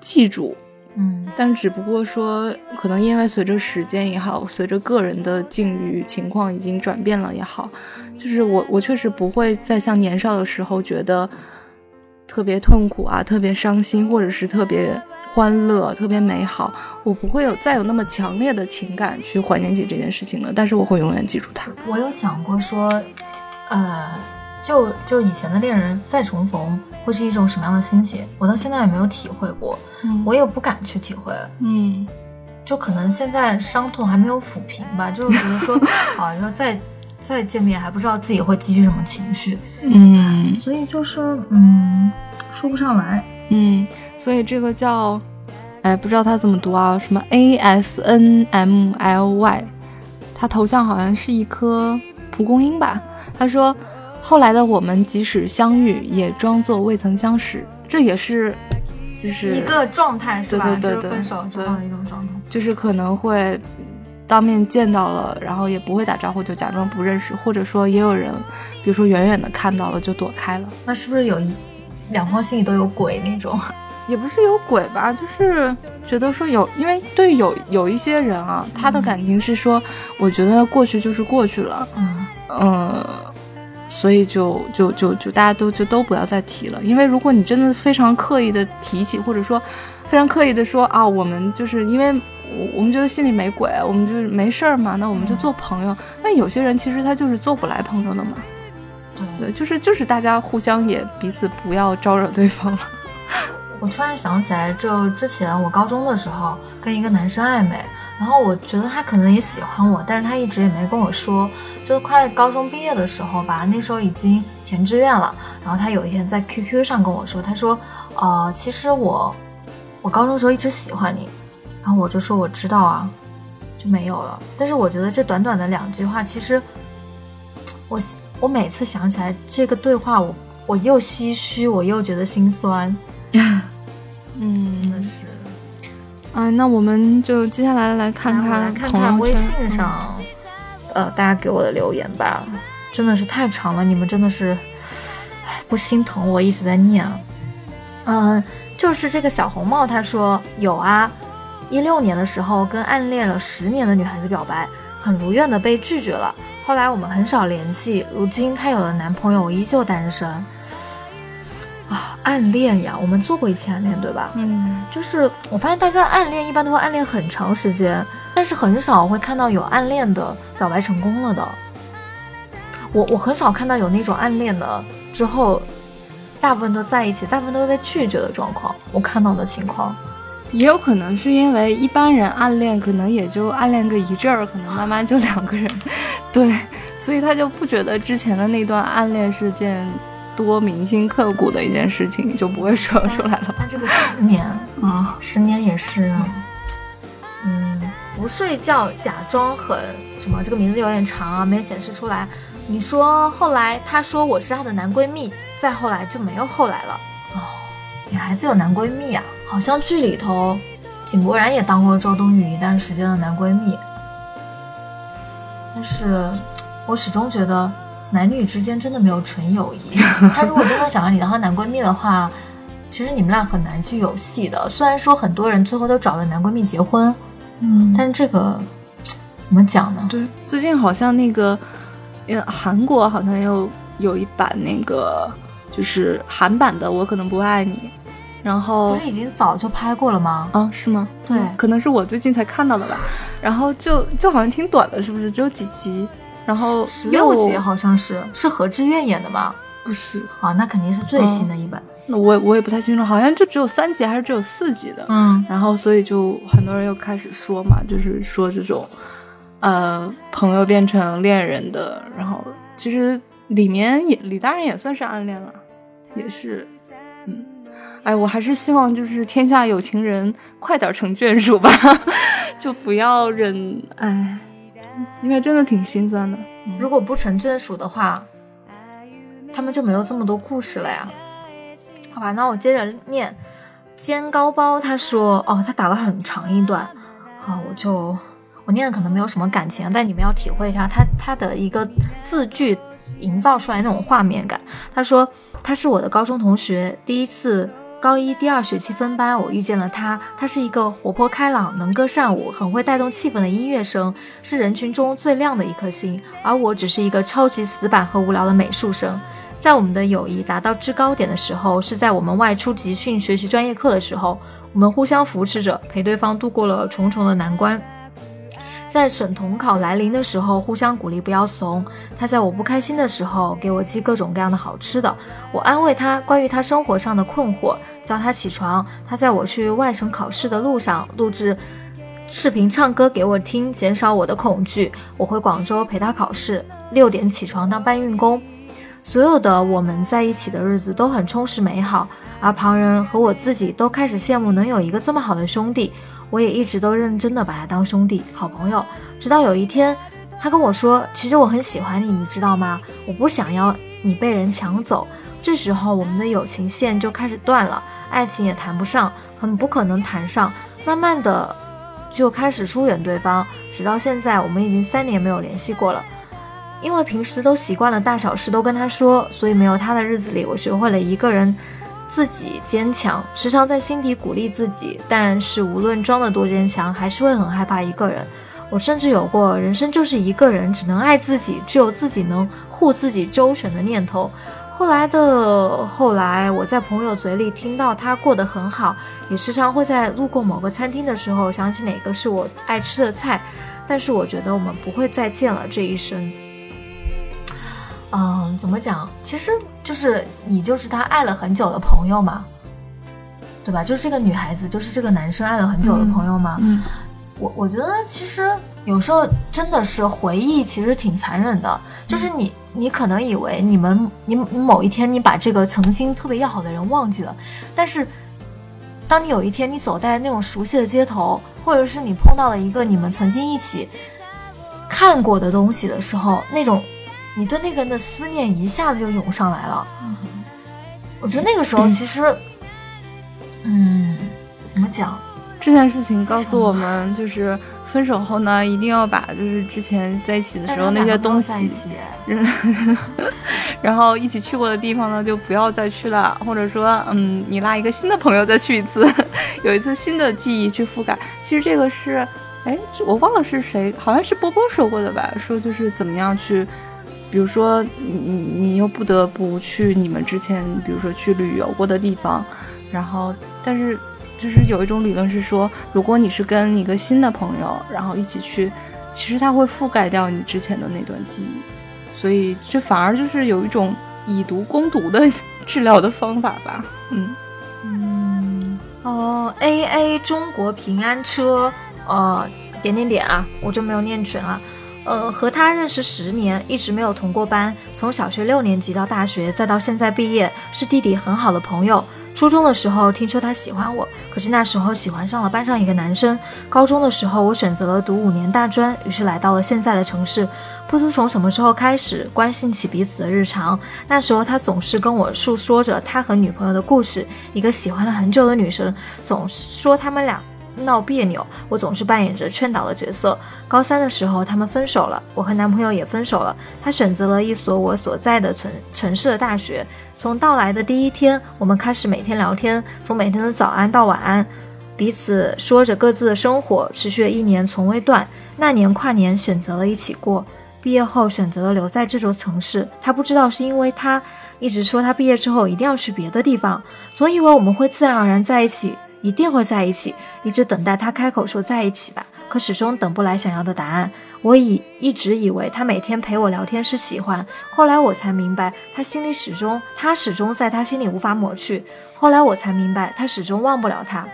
记住。嗯，但只不过说，可能因为随着时间也好，随着个人的境遇情况已经转变了也好，就是我我确实不会再像年少的时候觉得特别痛苦啊，特别伤心，或者是特别。欢乐特别美好，我不会有再有那么强烈的情感去怀念起这件事情了，但是我会永远记住它。我有想过说，呃，就就以前的恋人再重逢会是一种什么样的心情？我到现在也没有体会过，我也不敢去体会。嗯，就可能现在伤痛还没有抚平吧，就是觉得说，啊，说再再见面还不知道自己会积蓄什么情绪。嗯，所以就是嗯，说不上来。嗯。所以这个叫，哎，不知道他怎么读啊？什么 A S N M L Y，他头像好像是一颗蒲公英吧？他说，后来的我们即使相遇，也装作未曾相识，这也是，就是一个状态，是吧？对对对对，分手之后的一种状态，就是可能会当面见到了，然后也不会打招呼，就假装不认识，或者说也有人，比如说远远的看到了就躲开了。那是不是有一两方心里都有鬼那种？也不是有鬼吧，就是觉得说有，因为对有有一些人啊，他的感情是说，我觉得过去就是过去了，嗯嗯，所以就就就就大家都就都不要再提了，因为如果你真的非常刻意的提起，或者说非常刻意的说啊，我们就是因为我我们觉得心里没鬼，我们就是没事儿嘛，那我们就做朋友。那有些人其实他就是做不来朋友的嘛，对，就是就是大家互相也彼此不要招惹对方了。我突然想起来，就之前我高中的时候跟一个男生暧昧，然后我觉得他可能也喜欢我，但是他一直也没跟我说。就快高中毕业的时候吧，那时候已经填志愿了，然后他有一天在 QQ 上跟我说，他说：“呃，其实我我高中时候一直喜欢你。”然后我就说：“我知道啊。”就没有了。但是我觉得这短短的两句话，其实我我每次想起来这个对话，我我又唏嘘，我又觉得心酸。嗯，真的是，啊，那我们就接下来来看看看看微信上，呃，大家给我的留言吧，真的是太长了，你们真的是，不心疼我一直在念，嗯，就是这个小红帽，他说有啊，一六年的时候跟暗恋了十年的女孩子表白，很如愿的被拒绝了，后来我们很少联系，如今她有了男朋友，我依旧单身。啊，暗恋呀，我们做过一期暗恋，对吧？嗯，就是我发现大家暗恋一般都会暗恋很长时间，但是很少会看到有暗恋的表白成功了的。我我很少看到有那种暗恋的之后，大部分都在一起，大部分都被拒绝的状况。我看到的情况，也有可能是因为一般人暗恋可能也就暗恋个一阵儿，可能慢慢就两个人，对，所以他就不觉得之前的那段暗恋是件。多铭心刻骨的一件事情就不会说出来了。但 这个十年啊，十年也是，嗯，不睡觉假装很什么？这个名字有点长啊，没显示出来。你说后来他说我是他的男闺蜜，再后来就没有后来了。哦，女孩子有男闺蜜啊？好像剧里头井柏然也当过周冬雨一段时间的男闺蜜。但是我始终觉得。男女之间真的没有纯友谊。他如果真的想让你当他男闺蜜的话，其实你们俩很难去有戏的。虽然说很多人最后都找了男闺蜜结婚，嗯，但是这个怎么讲呢？对，最近好像那个，因为韩国好像又有一版那个就是韩版的《我可能不爱你》，然后不是已经早就拍过了吗？啊，是吗？对，可能是我最近才看到的吧。然后就就好像挺短的，是不是？只有几集？然后十六集好像是，是何志远演的吧？不是啊，那肯定是最新的一版。那我我也不太清楚，好像就只有三集还是只有四集的。嗯，然后所以就很多人又开始说嘛，就是说这种呃朋友变成恋人的，然后其实里面也李大人也算是暗恋了，也是，嗯，哎，我还是希望就是天下有情人快点成眷属吧，就不要忍，哎，因为真的挺心酸的。如果不成眷属的话，他们就没有这么多故事了呀。好吧，那我接着念。煎糕包他说，哦，他打了很长一段，好，我就我念的可能没有什么感情，但你们要体会一下他他的一个字句营造出来那种画面感。他说他是我的高中同学，第一次高一第二学期分班，我遇见了他，他是一个活泼开朗、能歌善舞、很会带动气氛的音乐生，是人群中最亮的一颗星，而我只是一个超级死板和无聊的美术生。在我们的友谊达到制高点的时候，是在我们外出集训学习专业课的时候，我们互相扶持着，陪对方度过了重重的难关。在省统考来临的时候，互相鼓励不要怂。他在我不开心的时候，给我寄各种各样的好吃的，我安慰他关于他生活上的困惑，叫他起床。他在我去外省考试的路上录制视频唱歌给我听，减少我的恐惧。我回广州陪他考试，六点起床当搬运工。所有的我们在一起的日子都很充实美好，而旁人和我自己都开始羡慕能有一个这么好的兄弟。我也一直都认真的把他当兄弟、好朋友。直到有一天，他跟我说：“其实我很喜欢你，你知道吗？我不想要你被人抢走。”这时候，我们的友情线就开始断了，爱情也谈不上，很不可能谈上。慢慢的，就开始疏远对方，直到现在，我们已经三年没有联系过了。因为平时都习惯了大小事都跟他说，所以没有他的日子里，我学会了一个人自己坚强，时常在心底鼓励自己。但是无论装得多坚强，还是会很害怕一个人。我甚至有过人生就是一个人，只能爱自己，只有自己能护自己周全的念头。后来的后来，我在朋友嘴里听到他过得很好，也时常会在路过某个餐厅的时候想起哪个是我爱吃的菜。但是我觉得我们不会再见了这一生。嗯，怎么讲？其实就是你就是他爱了很久的朋友嘛，对吧？就是这个女孩子，就是这个男生爱了很久的朋友嘛。嗯，我我觉得其实有时候真的是回忆，其实挺残忍的。就是你你可能以为你们你某一天你把这个曾经特别要好的人忘记了，但是当你有一天你走在那种熟悉的街头，或者是你碰到了一个你们曾经一起看过的东西的时候，那种。你对那个人的思念一下子就涌上来了，我觉得那个时候其实，嗯，怎么讲？这件事情告诉我们，就是分手后呢，一定要把就是之前在一起的时候那些东西，然后一起去过的地方呢，就不要再去了，或者说，嗯，你拉一个新的朋友再去一次，有一次新的记忆去覆盖。其实这个是，哎，我忘了是谁，好像是波波说过的吧？说就是怎么样去。比如说，你你又不得不去你们之前，比如说去旅游过的地方，然后，但是就是有一种理论是说，如果你是跟一个新的朋友，然后一起去，其实它会覆盖掉你之前的那段记忆，所以这反而就是有一种以毒攻毒的 治疗的方法吧。嗯嗯哦，A A 中国平安车，呃，点点点啊，我就没有念全了。呃，和他认识十年，一直没有同过班。从小学六年级到大学，再到现在毕业，是弟弟很好的朋友。初中的时候听说他喜欢我，可是那时候喜欢上了班上一个男生。高中的时候，我选择了读五年大专，于是来到了现在的城市。不知从什么时候开始，关心起彼此的日常。那时候他总是跟我诉说着他和女朋友的故事，一个喜欢了很久的女生，总说他们俩。闹别扭，我总是扮演着劝导的角色。高三的时候，他们分手了，我和男朋友也分手了。他选择了一所我所在的城城市的大学。从到来的第一天，我们开始每天聊天，从每天的早安到晚安，彼此说着各自的生活，持续了一年，从未断。那年跨年，选择了一起过。毕业后，选择了留在这座城市。他不知道是因为他。一直说他毕业之后一定要去别的地方，总以为我们会自然而然在一起，一定会在一起，一直等待他开口说在一起吧，可始终等不来想要的答案。我以一直以为他每天陪我聊天是喜欢，后来我才明白，他心里始终，他始终在他心里无法抹去。后来我才明白，他始终忘不了他。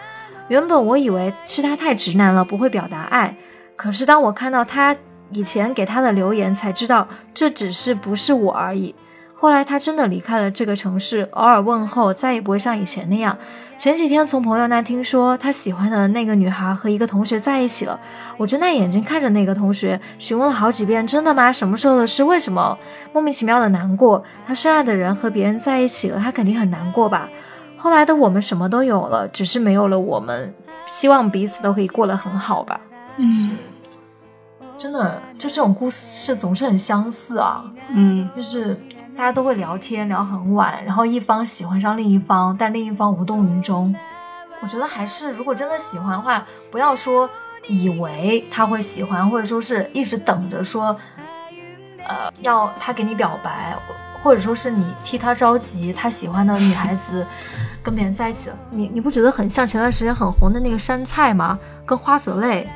原本我以为是他太直男了，不会表达爱。可是当我看到他以前给他的留言，才知道这只是不是我而已。后来他真的离开了这个城市，偶尔问候，再也不会像以前那样。前几天从朋友那听说他喜欢的那个女孩和一个同学在一起了，我睁大眼睛看着那个同学，询问了好几遍：“真的吗？什么时候的事？为什么？”莫名其妙的难过。他深爱的人和别人在一起了，他肯定很难过吧。后来的我们什么都有了，只是没有了我们。希望彼此都可以过得很好吧。就是真的，就这种故事总是很相似啊。嗯，就是大家都会聊天聊很晚，然后一方喜欢上另一方，但另一方无动于衷。我觉得还是，如果真的喜欢的话，不要说以为他会喜欢，或者说是一直等着说，呃，要他给你表白，或者说是你替他着急，他喜欢的女孩子。跟别人在一起了，你你不觉得很像前段时间很红的那个山菜吗？跟花泽类，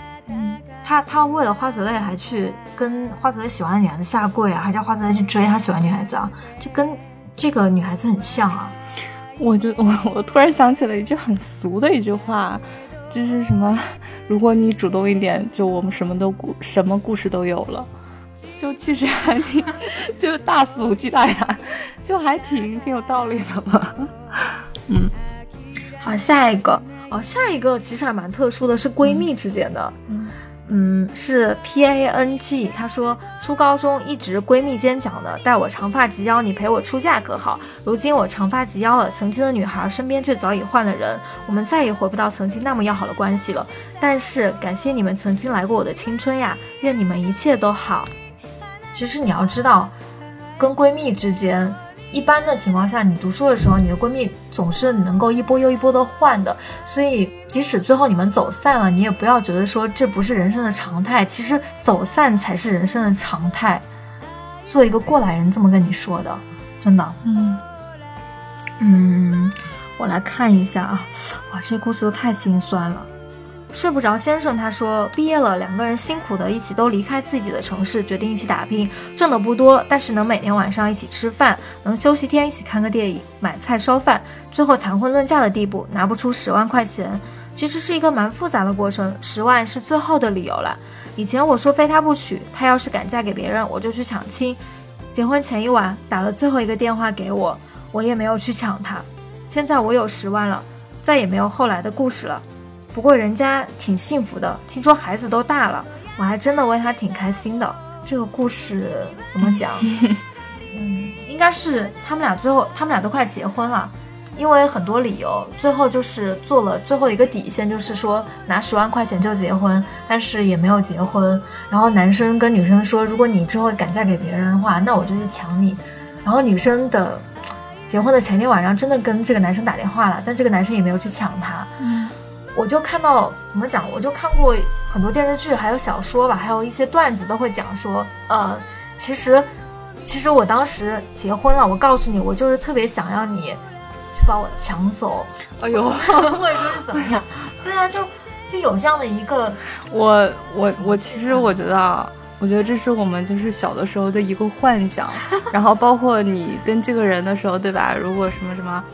他他为了花泽类还去跟花泽类喜欢的女孩子下跪啊，还叫花泽类去追他喜欢女孩子啊，就跟这个女孩子很像啊。我就我我突然想起了一句很俗的一句话，就是什么，如果你主动一点，就我们什么都故什么故事都有了，就其实还挺，就大肆无忌惮呀，就还挺挺有道理的吧。嗯，好，下一个哦，下一个其实还蛮特殊的，是闺蜜之间的。嗯嗯，是 P A N G，她说初高中一直闺蜜间讲的，待我长发及腰，你陪我出嫁可好？如今我长发及腰了，曾经的女孩身边却早已换了人，我们再也回不到曾经那么要好的关系了。但是感谢你们曾经来过我的青春呀，愿你们一切都好。其实你要知道，跟闺蜜之间。一般的情况下，你读书的时候，你的闺蜜总是能够一波又一波的换的，所以即使最后你们走散了，你也不要觉得说这不是人生的常态，其实走散才是人生的常态。做一个过来人这么跟你说的，真的，嗯嗯，我来看一下啊，哇，这故事都太心酸了。睡不着先生他说，毕业了，两个人辛苦的一起都离开自己的城市，决定一起打拼，挣的不多，但是能每天晚上一起吃饭，能休息天一起看个电影，买菜烧饭，最后谈婚论嫁的地步，拿不出十万块钱，其实是一个蛮复杂的过程，十万是最后的理由了。以前我说非他不娶，他要是敢嫁给别人，我就去抢亲。结婚前一晚打了最后一个电话给我，我也没有去抢他。现在我有十万了，再也没有后来的故事了。不过人家挺幸福的，听说孩子都大了，我还真的为他挺开心的。这个故事怎么讲？嗯，应该是他们俩最后，他们俩都快结婚了，因为很多理由，最后就是做了最后一个底线，就是说拿十万块钱就结婚，但是也没有结婚。然后男生跟女生说，如果你之后敢嫁给别人的话，那我就去抢你。然后女生的结婚的前天晚上真的跟这个男生打电话了，但这个男生也没有去抢她。嗯。我就看到怎么讲，我就看过很多电视剧，还有小说吧，还有一些段子都会讲说，呃，其实，其实我当时结婚了，我告诉你，我就是特别想要你去把我抢走，哎呦，或者说是怎么样？对啊，就就有这样的一个，我我我其实我觉得啊，我觉得这是我们就是小的时候的一个幻想，然后包括你跟这个人的时候，对吧？如果什么什么。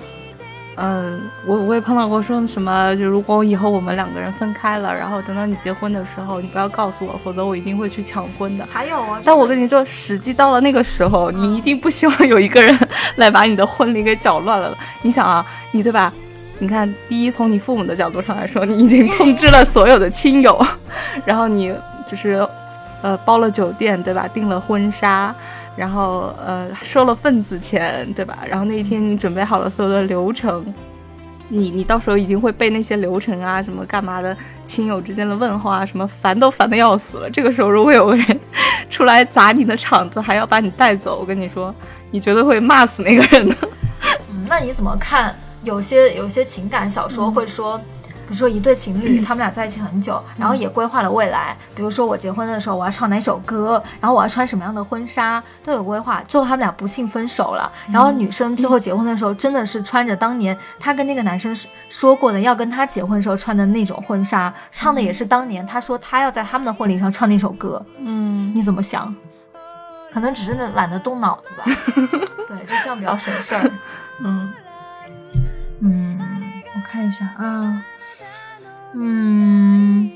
嗯，我我也碰到过说什么，就如果以后我们两个人分开了，然后等到你结婚的时候，你不要告诉我，否则我一定会去抢婚的。还有啊，但我跟你说，实际到了那个时候，你一定不希望有一个人来把你的婚礼给搅乱了。你想啊，你对吧？你看，第一，从你父母的角度上来说，你已经通知了所有的亲友，然后你就是，呃，包了酒店，对吧？订了婚纱。然后，呃，收了份子钱，对吧？然后那一天你准备好了所有的流程，你你到时候一定会被那些流程啊，什么干嘛的，亲友之间的问候啊，什么烦都烦的要死了。这个时候如果有个人出来砸你的场子，还要把你带走，我跟你说，你绝对会骂死那个人的。那你怎么看？有些有些情感小说会说。如说一对情侣，他们俩在一起很久，然后也规划了未来，比如说我结婚的时候我要唱哪首歌，然后我要穿什么样的婚纱，都有规划。最后他们俩不幸分手了，然后女生最后结婚的时候真的是穿着当年她跟那个男生说过的要跟他结婚时候穿的那种婚纱，唱的也是当年她说她要在他们的婚礼上唱那首歌。嗯，你怎么想？可能只是懒得动脑子吧。对，就这样比较省事儿。嗯啊。嗯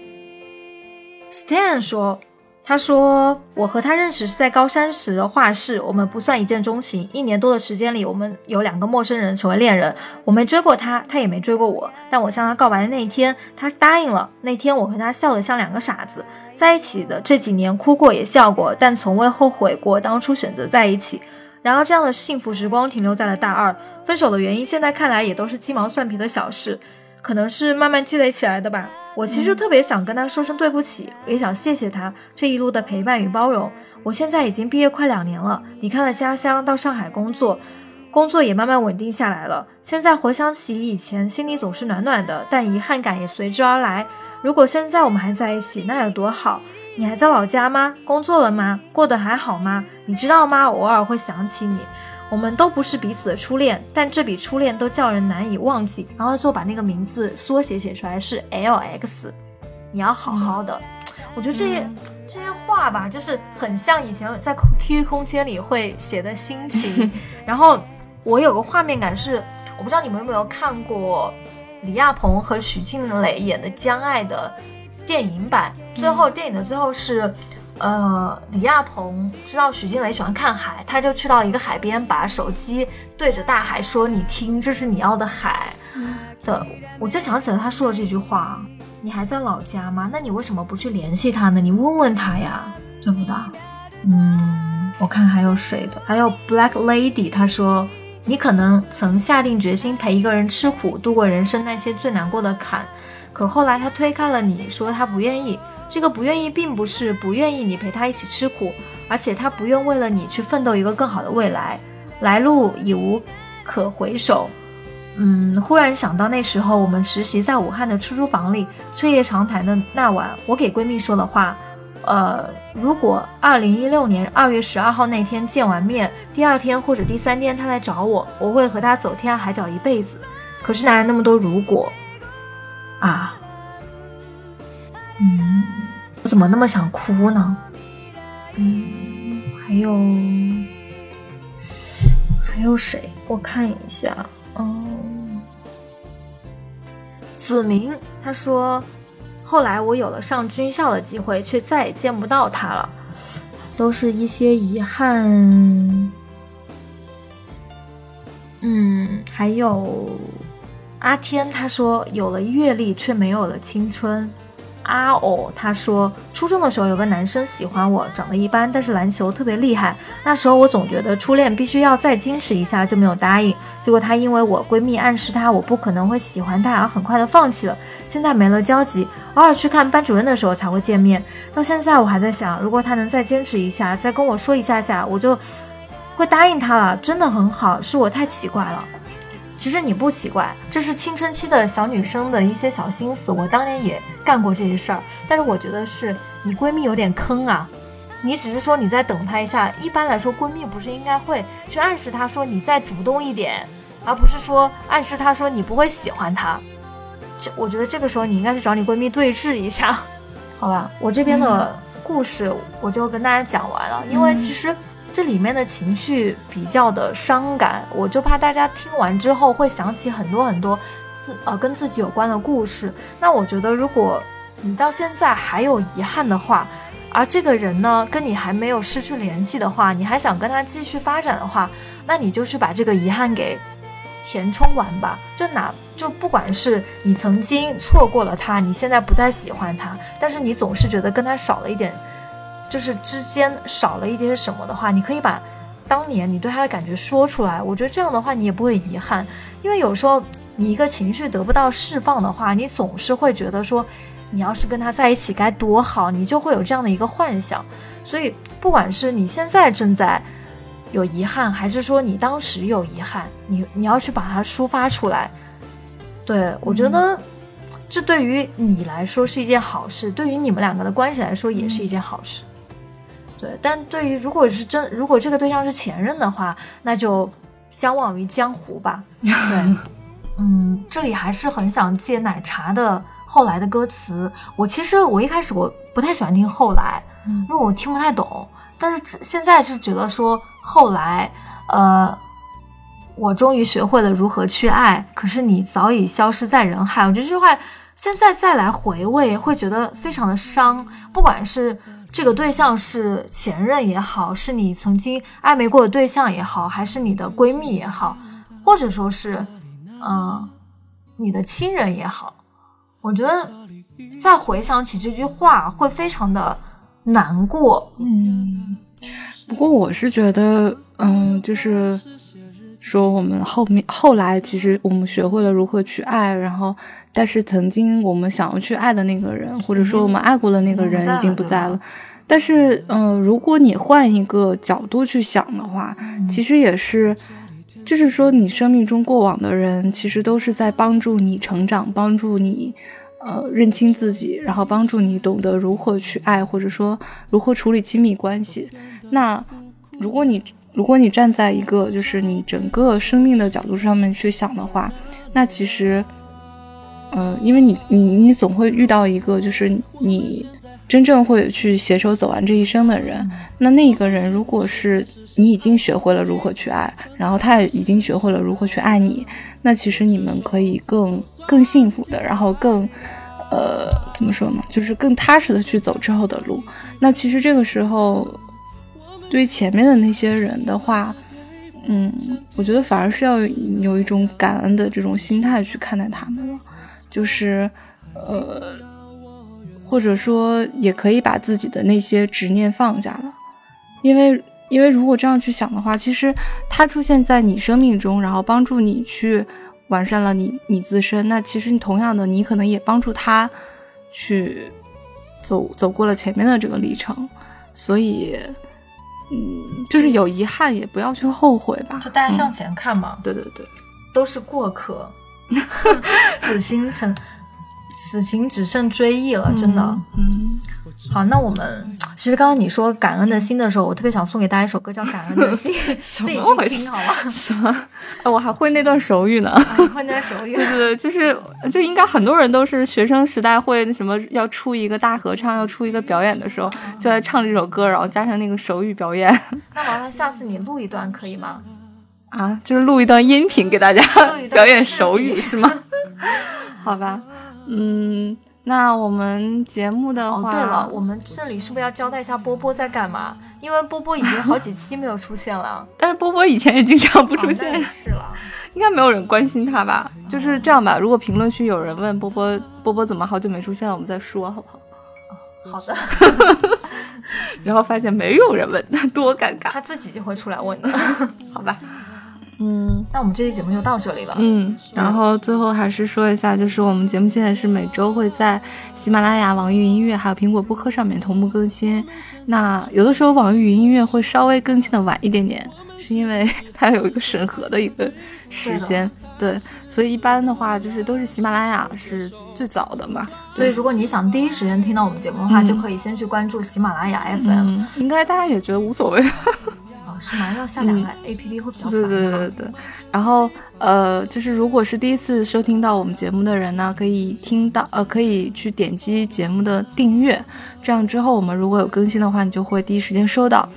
，Stan 说，他说我和他认识是在高三时的画室，我们不算一见钟情。一年多的时间里，我们有两个陌生人成为恋人。我没追过他，他也没追过我。但我向他告白的那一天，他答应了。那天我和他笑得像两个傻子。在一起的这几年，哭过也笑过，但从未后悔过当初选择在一起。然而，这样的幸福时光停留在了大二。分手的原因，现在看来也都是鸡毛蒜皮的小事。可能是慢慢积累起来的吧。我其实特别想跟他说声对不起，也想谢谢他这一路的陪伴与包容。我现在已经毕业快两年了，离开了家乡到上海工作，工作也慢慢稳定下来了。现在回想起以前，心里总是暖暖的，但遗憾感也随之而来。如果现在我们还在一起，那有多好？你还在老家吗？工作了吗？过得还好吗？你知道吗？偶尔会想起你。我们都不是彼此的初恋，但这比初恋都叫人难以忘记。然后就把那个名字缩写写出来是 L X，你要好好的。我觉得这些这些话吧，就是很像以前在 QQ 空间里会写的心情。然后我有个画面感是，我不知道你们有没有看过李亚鹏和许静蕾演的《将爱》的电影版，最后电影的最后是。呃，李亚鹏知道许静蕾喜欢看海，他就去到一个海边，把手机对着大海说：“你听，这是你要的海。”的，我就想起了他说的这句话：“你还在老家吗？那你为什么不去联系他呢？你问问他呀，对不对？”嗯，我看还有谁的，还有 Black Lady，他说：“你可能曾下定决心陪一个人吃苦，度过人生那些最难过的坎，可后来他推开了你，说他不愿意。”这个不愿意，并不是不愿意你陪他一起吃苦，而且他不愿为了你去奋斗一个更好的未来，来路已无可回首。嗯，忽然想到那时候我们实习在武汉的出租房里，彻夜长谈的那晚，我给闺蜜说的话，呃，如果二零一六年二月十二号那天见完面，第二天或者第三天他来找我，我会和他走天涯海角一辈子。可是哪来那么多如果啊？嗯。我怎么那么想哭呢？嗯，还有还有谁？我看一下。嗯，子明他说，后来我有了上军校的机会，却再也见不到他了，都是一些遗憾。嗯，还有阿天他说，有了阅历，却没有了青春。阿哦，他说初中的时候有个男生喜欢我，长得一般，但是篮球特别厉害。那时候我总觉得初恋必须要再矜持一下，就没有答应。结果他因为我闺蜜暗示他我不可能会喜欢他，而很快的放弃了。现在没了交集，偶尔去看班主任的时候才会见面。到现在我还在想，如果他能再坚持一下，再跟我说一下下，我就会答应他了。真的很好，是我太奇怪了。其实你不奇怪，这是青春期的小女生的一些小心思。我当年也干过这些事儿，但是我觉得是你闺蜜有点坑啊。你只是说你再等她一下，一般来说闺蜜不是应该会去暗示她说你再主动一点，而不是说暗示她说你不会喜欢她。这我觉得这个时候你应该去找你闺蜜对峙一下，好吧？我这边的故事我就跟大家讲完了，因为其实。这里面的情绪比较的伤感，我就怕大家听完之后会想起很多很多自呃跟自己有关的故事。那我觉得，如果你到现在还有遗憾的话，而这个人呢跟你还没有失去联系的话，你还想跟他继续发展的话，那你就去把这个遗憾给填充完吧。就哪就不管是你曾经错过了他，你现在不再喜欢他，但是你总是觉得跟他少了一点。就是之间少了一点什么的话，你可以把当年你对他的感觉说出来。我觉得这样的话，你也不会遗憾，因为有时候你一个情绪得不到释放的话，你总是会觉得说，你要是跟他在一起该多好，你就会有这样的一个幻想。所以，不管是你现在正在有遗憾，还是说你当时有遗憾，你你要去把它抒发出来。对我觉得。这对于你来说是一件好事，对于你们两个的关系来说也是一件好事。对，但对于如果是真，如果这个对象是前任的话，那就相忘于江湖吧。对，嗯，这里还是很想借奶茶的后来的歌词。我其实我一开始我不太喜欢听后来，因为我听不太懂。但是现在是觉得说后来，呃，我终于学会了如何去爱，可是你早已消失在人海。我觉得这句话现在再来回味，会觉得非常的伤，不管是。这个对象是前任也好，是你曾经暧昧过的对象也好，还是你的闺蜜也好，或者说是，嗯，你的亲人也好，我觉得再回想起这句话会非常的难过。嗯，不过我是觉得，嗯，就是说我们后面后来其实我们学会了如何去爱，然后。但是曾经我们想要去爱的那个人，或者说我们爱过的那个人已经不在了。但是，嗯，如果你换一个角度去想的话，其实也是，就是说你生命中过往的人，其实都是在帮助你成长，帮助你，呃，认清自己，然后帮助你懂得如何去爱，或者说如何处理亲密关系。那如果你如果你站在一个就是你整个生命的角度上面去想的话，那其实。嗯，因为你你你总会遇到一个，就是你真正会去携手走完这一生的人。那那个人，如果是你已经学会了如何去爱，然后他也已经学会了如何去爱你，那其实你们可以更更幸福的，然后更呃怎么说呢，就是更踏实的去走之后的路。那其实这个时候，对于前面的那些人的话，嗯，我觉得反而是要有一种感恩的这种心态去看待他们了。就是，呃，或者说，也可以把自己的那些执念放下了，因为，因为如果这样去想的话，其实他出现在你生命中，然后帮助你去完善了你你自身，那其实你同样的，你可能也帮助他去走走过了前面的这个历程，所以，嗯，就是有遗憾也不要去后悔吧，就大家向。前看嘛，对对对，都是过客。死心成，此情只剩追忆了，真的。嗯，好，那我们其实刚刚你说感恩的心的时候，我特别想送给大家一首歌，叫《感恩的心》，自己去听好吗？什么？我还会那段手语呢。会那段手语？对对对，就是就应该很多人都是学生时代会那什么，要出一个大合唱，要出一个表演的时候，就在唱这首歌，然后加上那个手语表演。那麻烦下次你录一段可以吗？啊，就是录一段音频给大家 表演手语是吗？好吧，嗯，那我们节目的话，对了，我们这里是不是要交代一下波波在干嘛？因为波波已经好几期没有出现了，但是波波以前也经常不出现，是了，应该没有人关心他吧？就是这样吧，如果评论区有人问波波，波波怎么好久没出现了，我们再说好不好？好的，然后发现没有人问，多尴尬，他自己就会出来问的，好吧？嗯，那我们这期节目就到这里了。嗯，然后最后还是说一下，就是我们节目现在是每周会在喜马拉雅、网易云音乐还有苹果播客上面同步更新。那有的时候网易云音乐会稍微更新的晚一点点，是因为 它有一个审核的一个时间。对，所以一般的话就是都是喜马拉雅是最早的嘛。所以如果你想第一时间听到我们节目的话，就可以先去关注喜马拉雅 FM。应该大家也觉得无所谓。是吗？要下两个 A P P 会比较烦。对对对对。然后呃，就是如果是第一次收听到我们节目的人呢，可以听到呃，可以去点击节目的订阅，这样之后我们如果有更新的话，你就会第一时间收到。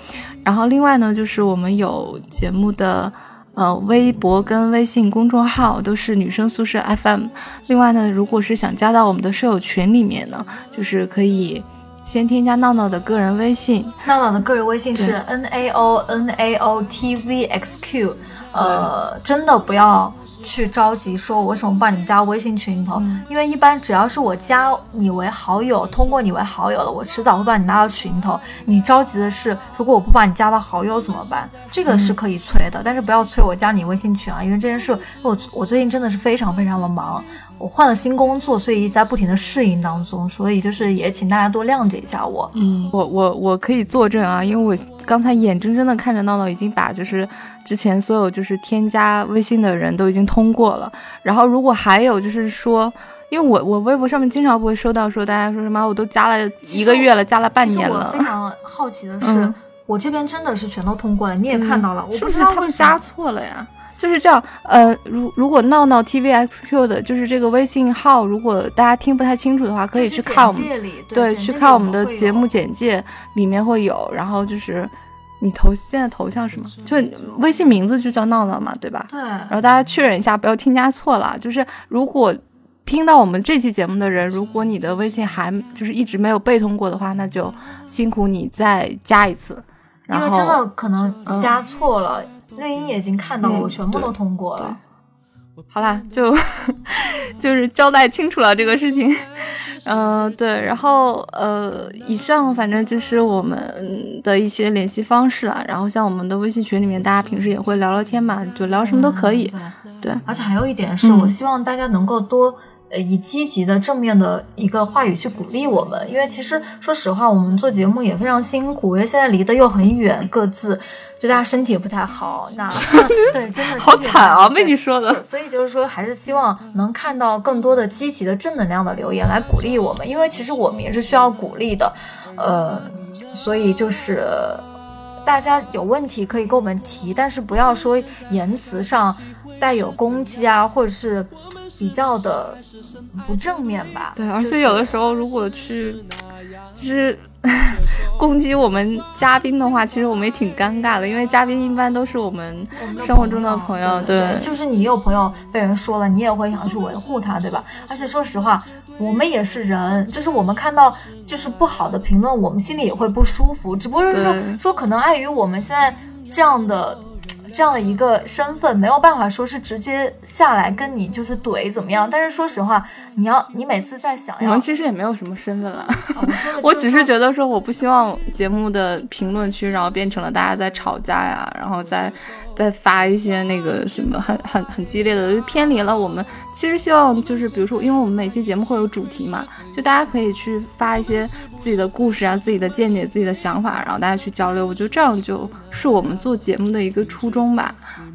然后另外呢，就是我们有节目的呃微博跟微信公众号都是女生宿舍 F M。另外呢，如果是想加到我们的舍友群里面呢，就是可以。先添加闹闹的个人微信，闹闹的个人微信是 n a o n a o t v x q，呃，真的不要去着急说我为什么不把你们加微信群里头，因为一般只要是我加你为好友，通过你为好友了，我迟早会把你拉到群里头。你着急的是，如果我不把你加到好友怎么办？这个是可以催的，但是不要催我加你微信群啊，因为这件事我我最近真的是非常非常的忙。我换了新工作，所以一直在不停的适应当中，所以就是也请大家多谅解一下我。嗯，我我我可以作证啊，因为我刚才眼睁睁的看着闹闹已经把就是之前所有就是添加微信的人都已经通过了，然后如果还有就是说因为我我微博上面经常不会收到说大家说什么我都加了一个月了，加了半年了。我非常好奇的是，我这边真的是全都通过了，你也看到了，是不是他们加错了呀？就是这样，呃，如如果闹闹 tvxq 的，就是这个微信号，如果大家听不太清楚的话，可以去看我们，对，去看我们的节目简介，里面会有。然后就是你头现在头像什么？就微信名字就叫闹闹嘛，对吧？对。然后大家确认一下，不要添加错了。就是如果听到我们这期节目的人，如果你的微信还就是一直没有被通过的话，那就辛苦你再加一次。因为真的可能加错了。瑞英也已经看到了，我全部都通过了。好啦，就 就是交代清楚了这个事情。嗯，对，然后呃，以上反正就是我们的一些联系方式了。然后像我们的微信群里面，大家平时也会聊聊天嘛，就聊什么都可以。对，而且还有一点是，我希望大家能够多。呃，以积极的、正面的一个话语去鼓励我们，因为其实说实话，我们做节目也非常辛苦，因为现在离得又很远，各自就大家身体也不太好。那 对，真的好惨啊，被你说的。所以就是说，还是希望能看到更多的积极的、正能量的留言来鼓励我们，因为其实我们也是需要鼓励的。呃，所以就是大家有问题可以跟我们提，但是不要说言辞上带有攻击啊，或者是。比较的不正面吧？对，而且有的时候如果去，就是 攻击我们嘉宾的话，其实我们也挺尴尬的，因为嘉宾一般都是我们生活中的朋友。对，就是你有朋友被人说了，你也会想去维护他，对吧？而且说实话，我们也是人，就是我们看到就是不好的评论，我们心里也会不舒服。只不过是说，说可能碍于我们现在这样的。这样的一个身份没有办法说是直接下来跟你就是怼怎么样，但是说实话，你要你每次在想，我们其实也没有什么身份了，我只是觉得说我不希望节目的评论区然后变成了大家在吵架呀，然后再再发一些那个什么很很很激烈的，就偏离了我们其实希望就是比如说，因为我们每期节目会有主题嘛，就大家可以去发一些自己的故事啊、自己的见解、自己的想法，然后大家去交流，我觉得这样就是我们做节目的一个初衷。吧，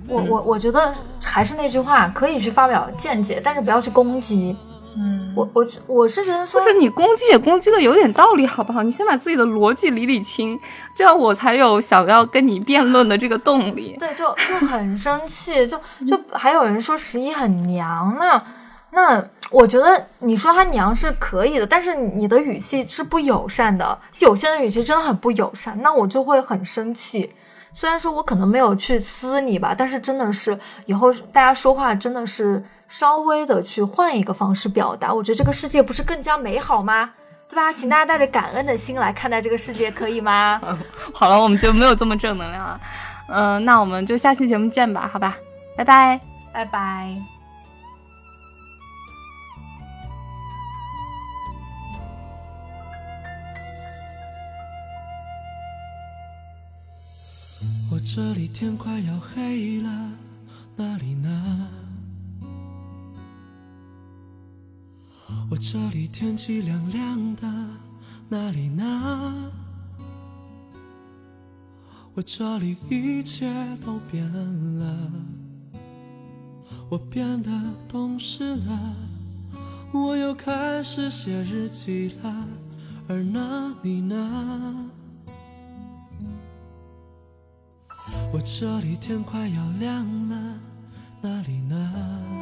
我我我觉得还是那句话，可以去发表见解，但是不要去攻击。嗯，我我我是觉得说，是你攻击也攻击的有点道理，好不好？你先把自己的逻辑理理清，这样我才有想要跟你辩论的这个动力。对，就就很生气，就就还有人说十一很娘，那那我觉得你说他娘是可以的，但是你的语气是不友善的，有些人语气真的很不友善，那我就会很生气。虽然说我可能没有去撕你吧，但是真的是以后大家说话真的是稍微的去换一个方式表达，我觉得这个世界不是更加美好吗？对吧？请大家带着感恩的心来看待这个世界，可以吗？好了，我们就没有这么正能量了。嗯，那我们就下期节目见吧，好吧，拜拜，拜拜。我这里天快要黑了，哪里呢？我这里天气凉凉的，哪里呢？我这里一切都变了，我变得懂事了，我又开始写日记了，而那你呢？我这里天快要亮了，哪里呢？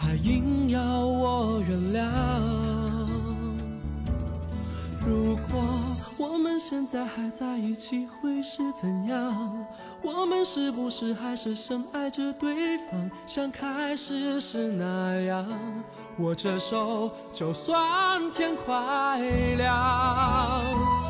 还硬要我原谅。如果我们现在还在一起，会是怎样？我们是不是还是深爱着对方，像开始时那样？握着手，就算天快亮。